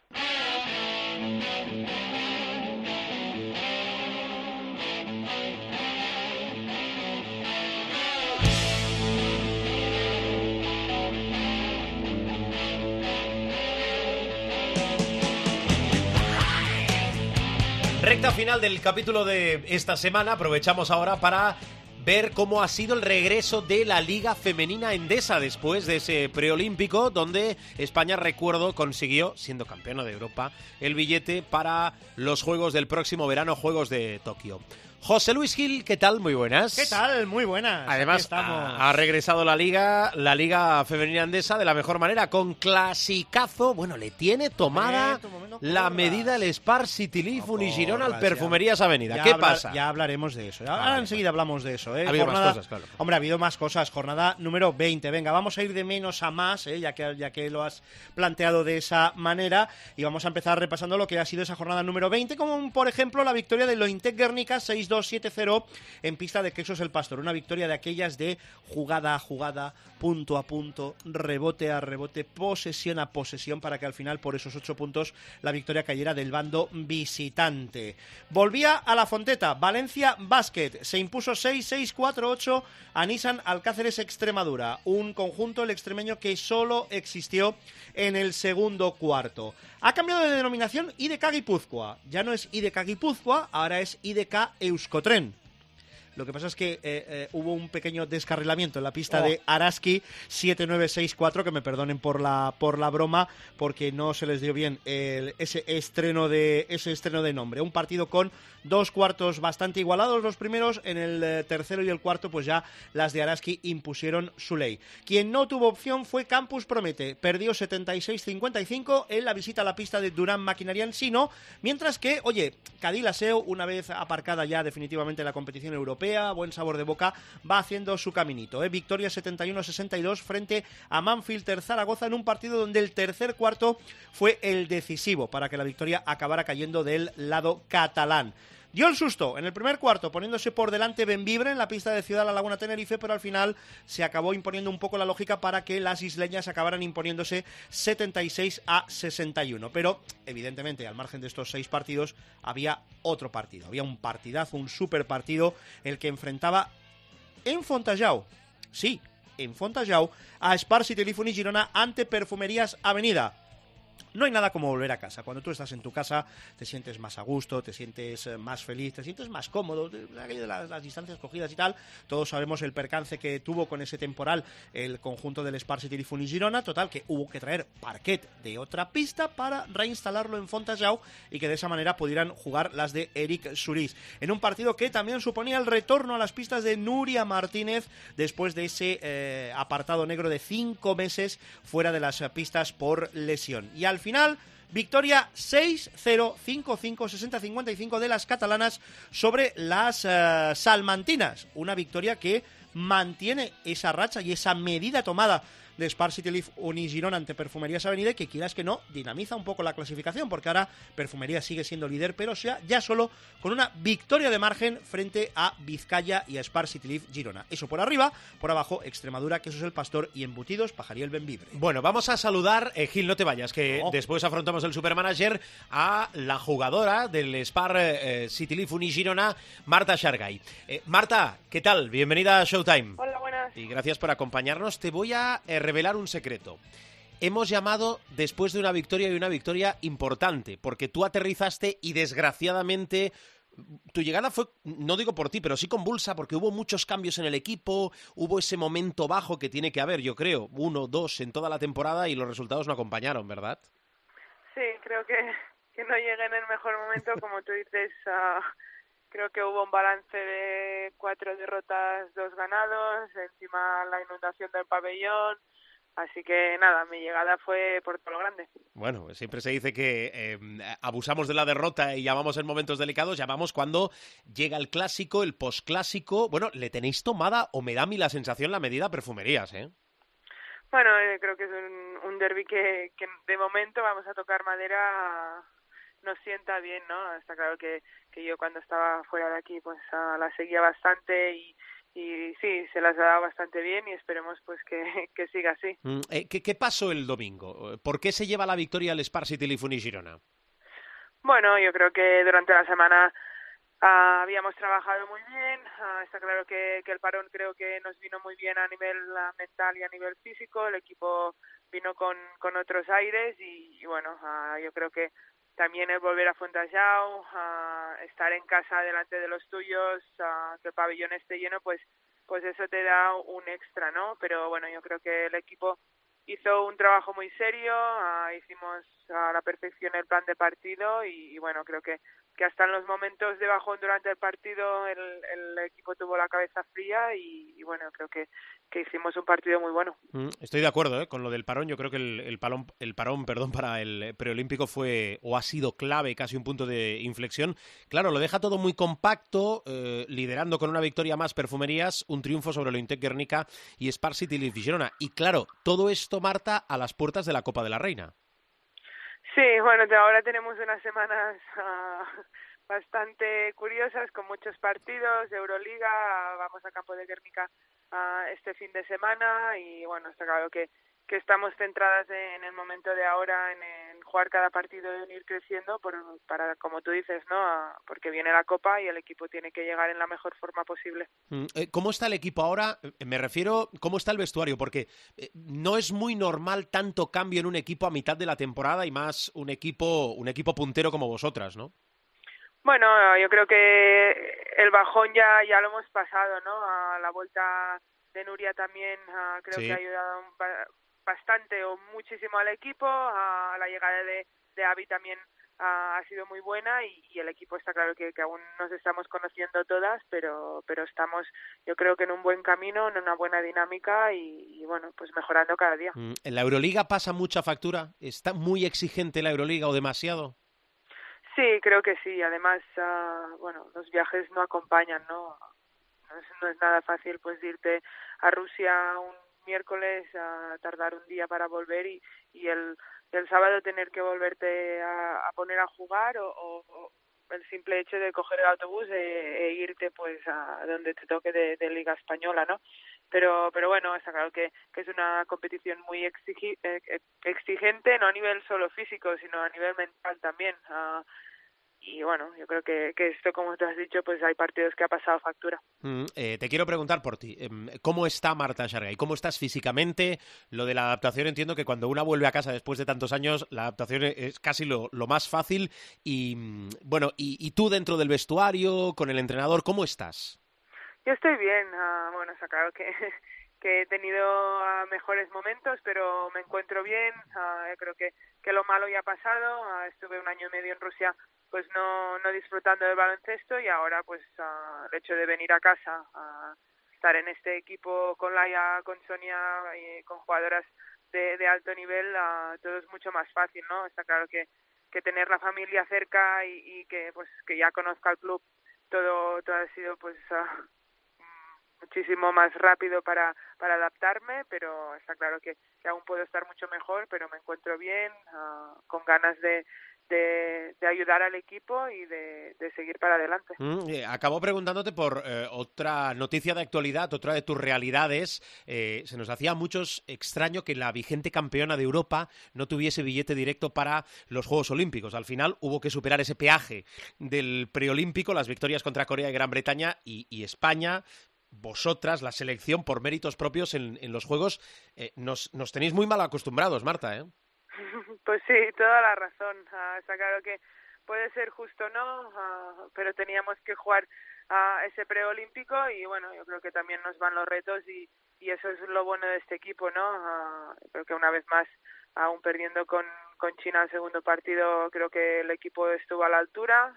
Recta final del capítulo de esta semana. Aprovechamos ahora para ver cómo ha sido el regreso de la Liga Femenina Endesa después de ese preolímpico donde España, recuerdo, consiguió, siendo campeona de Europa, el billete para los Juegos del próximo verano, Juegos de Tokio. José Luis Gil, ¿qué tal? Muy buenas. ¿Qué tal? Muy buenas. Además, ha, ha regresado la liga, la liga femenina andesa de la mejor manera, con clasicazo. Bueno, le tiene tomada Momento, la medida el Spar City Leaf No al Perfumerías Avenida. Ya ¿Qué hablar- pasa? Ya hablaremos de eso. Ahora vale, enseguida hablamos de eso. ¿eh? Ha habido más cosas, claro. Hombre, ha habido más cosas. Jornada número 20. Venga, vamos a ir de menos a más, ¿eh? ya, que, ya que lo has planteado de esa manera. Y vamos a empezar repasando lo que ha sido esa jornada número 20, como por ejemplo la victoria de Lointec Guernica 6-2-7-0 en pista de Quesos el Pastor. Una victoria de aquellas de jugada a jugada, punto a punto, rebote a rebote, posesión a posesión, para que al final, por esos ocho puntos, la victoria cayera del bando visitante. Volvía a la Fonteta, Valencia Basket, se impuso 6-6-4-8 a Nissan Alcáceres Extremadura, un conjunto el extremeño que solo existió en el segundo cuarto. Ha cambiado de denominación IDK Guipúzcoa, ya no es IDK Guipúzcoa, ahora es IDK Euskotren. Lo que pasa es que eh, eh, hubo un pequeño descarrilamiento en la pista Oh. de Araski 7964, que me perdonen por la por la broma, porque no se les dio bien el- ese estreno de ese estreno de nombre. Un partido con dos cuartos bastante igualados los primeros, en el eh, tercero y el cuarto pues ya las de Araski impusieron su ley. Quien no tuvo opción fue Campus Promete, perdió 76-55 en la visita a la pista de Durán Maquinarian Sino, mientras que, oye, Cadilaseo, una vez aparcada ya definitivamente la competición europea, buen sabor de boca, va haciendo su caminito. ¿eh? Victoria 71-62 frente a Manfilter Zaragoza en un partido donde el tercer cuarto fue el decisivo para que la victoria acabara cayendo del lado catalán. Dio el susto en el primer cuarto, poniéndose por delante Benvibre en la pista de Ciudad La Laguna Tenerife, pero al final se acabó imponiendo un poco la lógica para que las isleñas acabaran imponiéndose 76 a 61. Pero, evidentemente, al margen de estos seis partidos, había otro partido. Había un partidazo, un super partido, el que enfrentaba en Fontajau. Sí, en Fontajau, a Spar City Leaf y Girona ante Perfumerías Avenida. No hay nada como volver a casa. Cuando tú estás en tu casa, te sientes más a gusto, te sientes eh, más feliz, te sientes más cómodo. aquello de las, distancias cogidas y tal. Todos sabemos el percance que tuvo con ese temporal el conjunto del Spar City Leaf y Girona. Total, que hubo que traer parquet de otra pista para reinstalarlo en Fontajau y que de esa manera pudieran jugar las de Eric Suris. En un partido que también suponía el retorno a las pistas de Nuria Martínez después de ese eh, apartado negro de cinco meses fuera de las pistas por lesión. Y al final, victoria 6-0, 5-5, 60-55 de las catalanas sobre las eh, salmantinas. Una victoria que mantiene esa racha y esa medida tomada de Spar City Leaf Unigirón ante Perfumerías Avenida que quieras que no, dinamiza un poco la clasificación porque ahora Perfumerías sigue siendo líder, pero sea ya solo con una victoria de margen frente a Vizcaya y a Spar City Leaf Girona. Eso por arriba, por abajo Extremadura, Quesos el Pastor y Embutidos Pajariel Benvibre. Bueno, vamos a saludar, eh, Gil, no te vayas, que No. después afrontamos el supermanager a la jugadora del Spar eh, City Leaf Unigirona, Marta Shargay. Eh, Marta, ¿qué tal? Bienvenida a Showtime. Hola, Y gracias por acompañarnos. Te voy a eh, revelar un secreto. Hemos llamado después de una victoria y una victoria importante, porque tú aterrizaste y desgraciadamente tu llegada fue, no digo por ti, pero sí convulsa, porque hubo muchos cambios en el equipo, hubo ese momento bajo que tiene que haber, yo creo, uno, dos en toda la temporada y los resultados no acompañaron, ¿verdad? Sí, creo que, que no llegué en el mejor momento, como tú dices. Creo que hubo un balance de cuatro derrotas, dos ganados, encima la inundación del pabellón. Así que nada, mi llegada fue por todo lo grande. Bueno, siempre se dice que eh, abusamos de la derrota y llamamos en momentos delicados, llamamos cuando llega el clásico, el posclásico. Bueno, le tenéis tomada, o me da a mí la sensación, la medida perfumerías, ¿eh? Bueno, eh, creo que es un, un derby que, que de momento vamos a tocar madera nos sienta bien, ¿no? Está claro que, que yo cuando estaba fuera de aquí pues ah, la seguía bastante y, y sí, se las ha dado bastante bien y esperemos pues que, que siga así. Mm, eh, ¿qué, qué pasó el domingo? ¿Por qué se lleva la victoria el Spar City Lifuni Girona? Bueno, yo creo que durante la semana ah, habíamos trabajado muy bien. ah, está claro que, que el parón creo que nos vino muy bien a nivel ah, mental y a nivel físico. El equipo vino con, con otros aires y, y bueno, yo creo que también el volver a Fontajau, ah, estar en casa delante de los tuyos, ah, que el pabellón esté lleno, pues pues eso te da un extra, ¿no? Pero bueno, yo creo que el equipo hizo un trabajo muy serio, ah, hicimos a la perfección el plan de partido y, bueno, creo que que hasta en los momentos de bajón durante el partido el, el equipo tuvo la cabeza fría y bueno, creo que, que hicimos un partido muy bueno. Mm, Estoy de acuerdo ¿eh? con lo del parón. Yo creo que el, el, palón, el parón perdón, para el preolímpico fue o ha sido clave, casi un punto de inflexión. Claro, lo deja todo muy compacto, eh, liderando con una victoria más Perfumerías, un triunfo sobre lo Intec Guernica y Spar City Girona. Y claro, todo esto, Marta, a las puertas de la Copa de la Reina. Sí, bueno, ahora tenemos unas semanas uh, bastante curiosas con muchos partidos de Euroliga, vamos a Campo de Guernica uh, este fin de semana y bueno, está claro que, que estamos centradas en el momento de ahora en, jugar cada partido y en ir creciendo por, para, como tú dices, ¿no? Uh, porque viene la Copa y el equipo tiene que llegar en la mejor forma posible. Mm, eh, ¿Cómo está el equipo ahora? Me refiero, ¿cómo está el vestuario? Porque eh, no es muy normal tanto cambio en un equipo a mitad de la temporada y más un equipo, un equipo puntero como vosotras, ¿no? Bueno, yo creo que el bajón ya ya lo hemos pasado, ¿no? A la vuelta de Nuria también uh, creo Sí. que ha ayudado ba- bastante o muchísimo al equipo. A la llegada de, de Avi también uh, ha sido muy buena y, y el equipo está claro que, que aún nos estamos conociendo todas, pero pero estamos yo creo que en un buen camino, en una buena dinámica y, y bueno, pues mejorando cada día. Mm, ¿En la Euroliga pasa mucha factura? ¿Está muy exigente la Euroliga o demasiado? Sí, creo que sí. Además, uh, bueno, los viajes no acompañan, ¿no? No es, no es nada fácil, pues, irte a Rusia un miércoles a tardar un día para volver y, el, el sábado tener que volverte a, poner a jugar o, o, el simple hecho de coger el autobús e, e irte, pues, a donde te toque de Liga Española, ¿no? Pero, pero bueno, está claro que, que es una competición muy exigi eh, exigente, no a nivel solo físico, sino a nivel mental también. Uh, y bueno, yo creo que, que esto, como tú has dicho, pues hay partidos que ha pasado factura. Mm, eh, te quiero preguntar por ti. ¿Cómo está Marta Shargay? ¿Cómo estás físicamente? Lo de la adaptación entiendo que cuando una vuelve a casa después de tantos años, la adaptación es casi lo, lo más fácil. Y bueno, y, y, tú dentro del vestuario, con el entrenador, ¿cómo estás? Yo estoy bien. Uh, bueno, claro que, que he tenido uh, mejores momentos, pero me encuentro bien. Uh, creo que, que lo malo ya ha pasado. estuve un año y medio en Rusia pues no, no disfrutando del baloncesto y ahora pues el hecho de venir a casa estar en este equipo con Laia, con Sonia y con jugadoras de, de alto nivel todo es mucho más fácil, ¿no? Está claro que, que tener la familia cerca y, y que pues que ya conozca el club todo todo ha sido pues muchísimo más rápido para, para adaptarme, pero está claro que, que aún puedo estar mucho mejor, pero me encuentro bien, uh, con ganas de, de, ayudar al equipo y de, de seguir para adelante. Mm, eh, acabo preguntándote por eh, otra noticia de actualidad, otra de tus realidades. Eh, se nos hacía a muchos extraño que la vigente campeona de Europa no tuviese billete directo para los Juegos Olímpicos. Al final hubo que superar ese peaje del preolímpico, las victorias contra Corea y Gran Bretaña y España vosotras, la selección, por méritos propios en, en los Juegos, eh, nos, nos, tenéis muy mal acostumbrados, Marta, ¿eh? Pues sí, toda la razón. Uh, está claro que puede ser justo no, uh, pero teníamos que jugar a ese preolímpico y bueno, yo creo que también nos van los retos y, y eso es lo bueno de este equipo, ¿no? creo que una vez más, aún perdiendo con, con China el segundo partido, creo que el equipo estuvo a la altura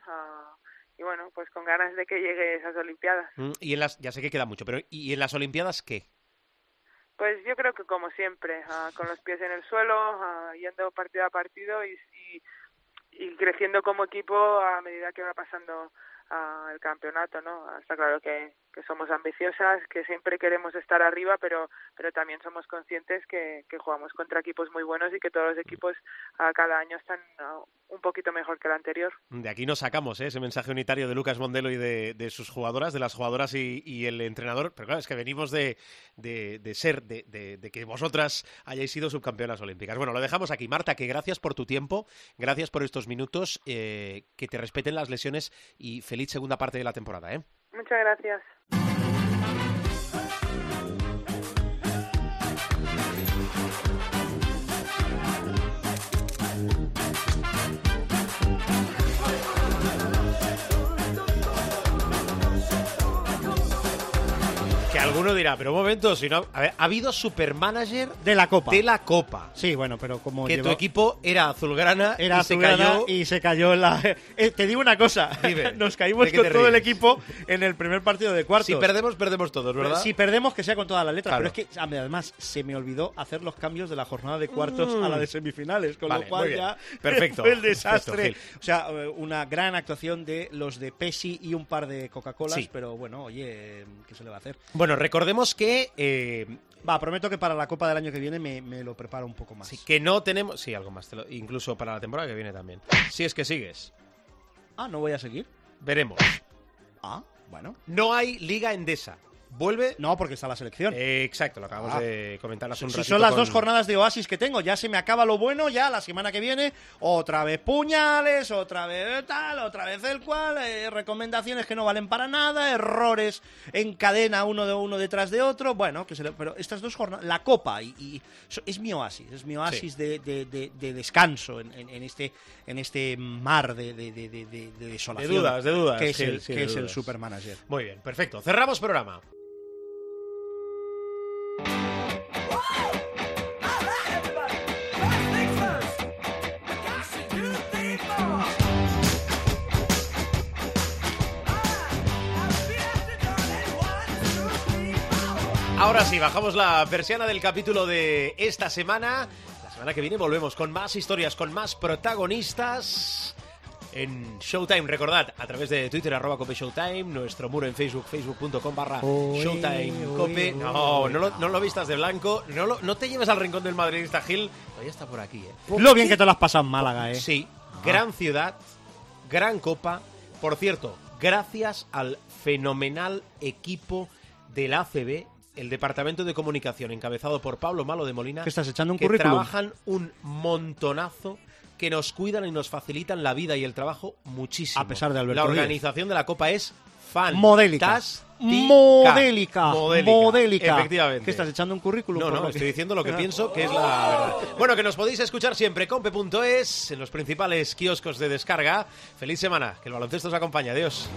y bueno, pues con ganas de que llegue esas Olimpiadas. Mm, y en las, ya sé que queda mucho, pero ¿y en las Olimpiadas qué? Pues yo creo que como siempre, uh, con los pies en el suelo, uh, yendo partido a partido y, y, y, creciendo como equipo a medida que va pasando el campeonato, ¿no? Está claro que, que somos ambiciosas, que siempre queremos estar arriba, pero pero también somos conscientes que, que jugamos contra equipos muy buenos y que todos los equipos uh, cada año están un poquito mejor que el anterior. De aquí nos sacamos ¿eh? ese mensaje unitario de Lucas Mondelo y de, de sus jugadoras, de las jugadoras y, y, el entrenador, pero claro, es que venimos de, de, de ser, de, de, que vosotras hayáis sido subcampeonas olímpicas. Bueno, lo dejamos aquí. Marta, que gracias por tu tiempo, gracias por estos minutos, eh, que te respeten las lesiones y feliz segunda parte de la temporada. ¿eh? Muchas gracias. Alguno dirá, pero un momento, si no, a ver, ha habido supermanager De la Copa. de la Copa. Sí, bueno, pero como Que tu equipo era azulgrana era y se cayó. y se cayó en la... Eh, te digo una cosa, Dime, nos caímos ¿de qué con todo el equipo en el primer partido de cuartos. Si perdemos, perdemos todos, ¿verdad? Si perdemos, que sea con todas las letras. Claro. Pero es que además se me olvidó hacer los cambios de la jornada de cuartos Mm. a la de semifinales, con Vale, lo cual ya Perfecto, fue el desastre. O sea, eh, una gran actuación de los de Pepsi y un par de Coca-Colas, Sí. pero bueno, oye, ¿qué se le va a hacer? Bueno, recordemos que, eh, Va, prometo que para la Copa del año que viene me, me lo preparo un poco más. sí, que no tenemos. Sí, algo más, lo- incluso para la temporada que viene también. Si es que sigues, Ah, ¿no voy a seguir? veremos. Ah, bueno. No hay Liga Endesa. Vuelve. No, porque está la selección. Eh, exacto, lo acabamos Ah. de comentar hace un Si son las con- dos jornadas de Oasis que tengo, ya se me acaba lo bueno, ya la semana que viene, otra vez puñales, otra vez tal, otra vez el cual, eh, recomendaciones que no valen para nada, errores en cadena uno de uno detrás de otro, bueno, que se le- pero estas dos jornadas, la copa y, es mi oasis, es mi oasis de, de- de- de descanso en, en- en este en este mar de, de, de- de- de- de desolación, De dudas, de dudas, que es el, sí, que el supermanager. Muy bien, perfecto. Cerramos programa. Ahora sí, bajamos la persiana del capítulo de esta semana. La semana que viene volvemos con más historias, con más protagonistas en Showtime. Recordad, a través de Twitter, arroba Cope Showtime, nuestro muro en Facebook, facebook.com barra Showtime Cope. No, no lo, no lo vistas de blanco, no, lo- no te lleves al rincón del madridista Gil. Todavía está por aquí, ¿eh? Lo bien que te lo has pasado en Málaga, eh. Sí, gran ciudad, gran copa. Por cierto, gracias al fenomenal equipo del ACB, el Departamento de Comunicación encabezado por Pablo Malo de Molina, ¿Qué estás echando un que currículum? trabajan un montonazo que nos cuidan y nos facilitan la vida y el trabajo muchísimo. A pesar de Alberto La organización de la copa es fan. Modélica. Modélica. Modélica. Efectivamente. ¿Qué estás echando un currículum? No, no, que- estoy diciendo lo que pienso que es la verdad. Bueno, que nos podéis escuchar siempre compe.es en los principales kioscos de descarga. Feliz semana, que el baloncesto os acompañe. Adiós.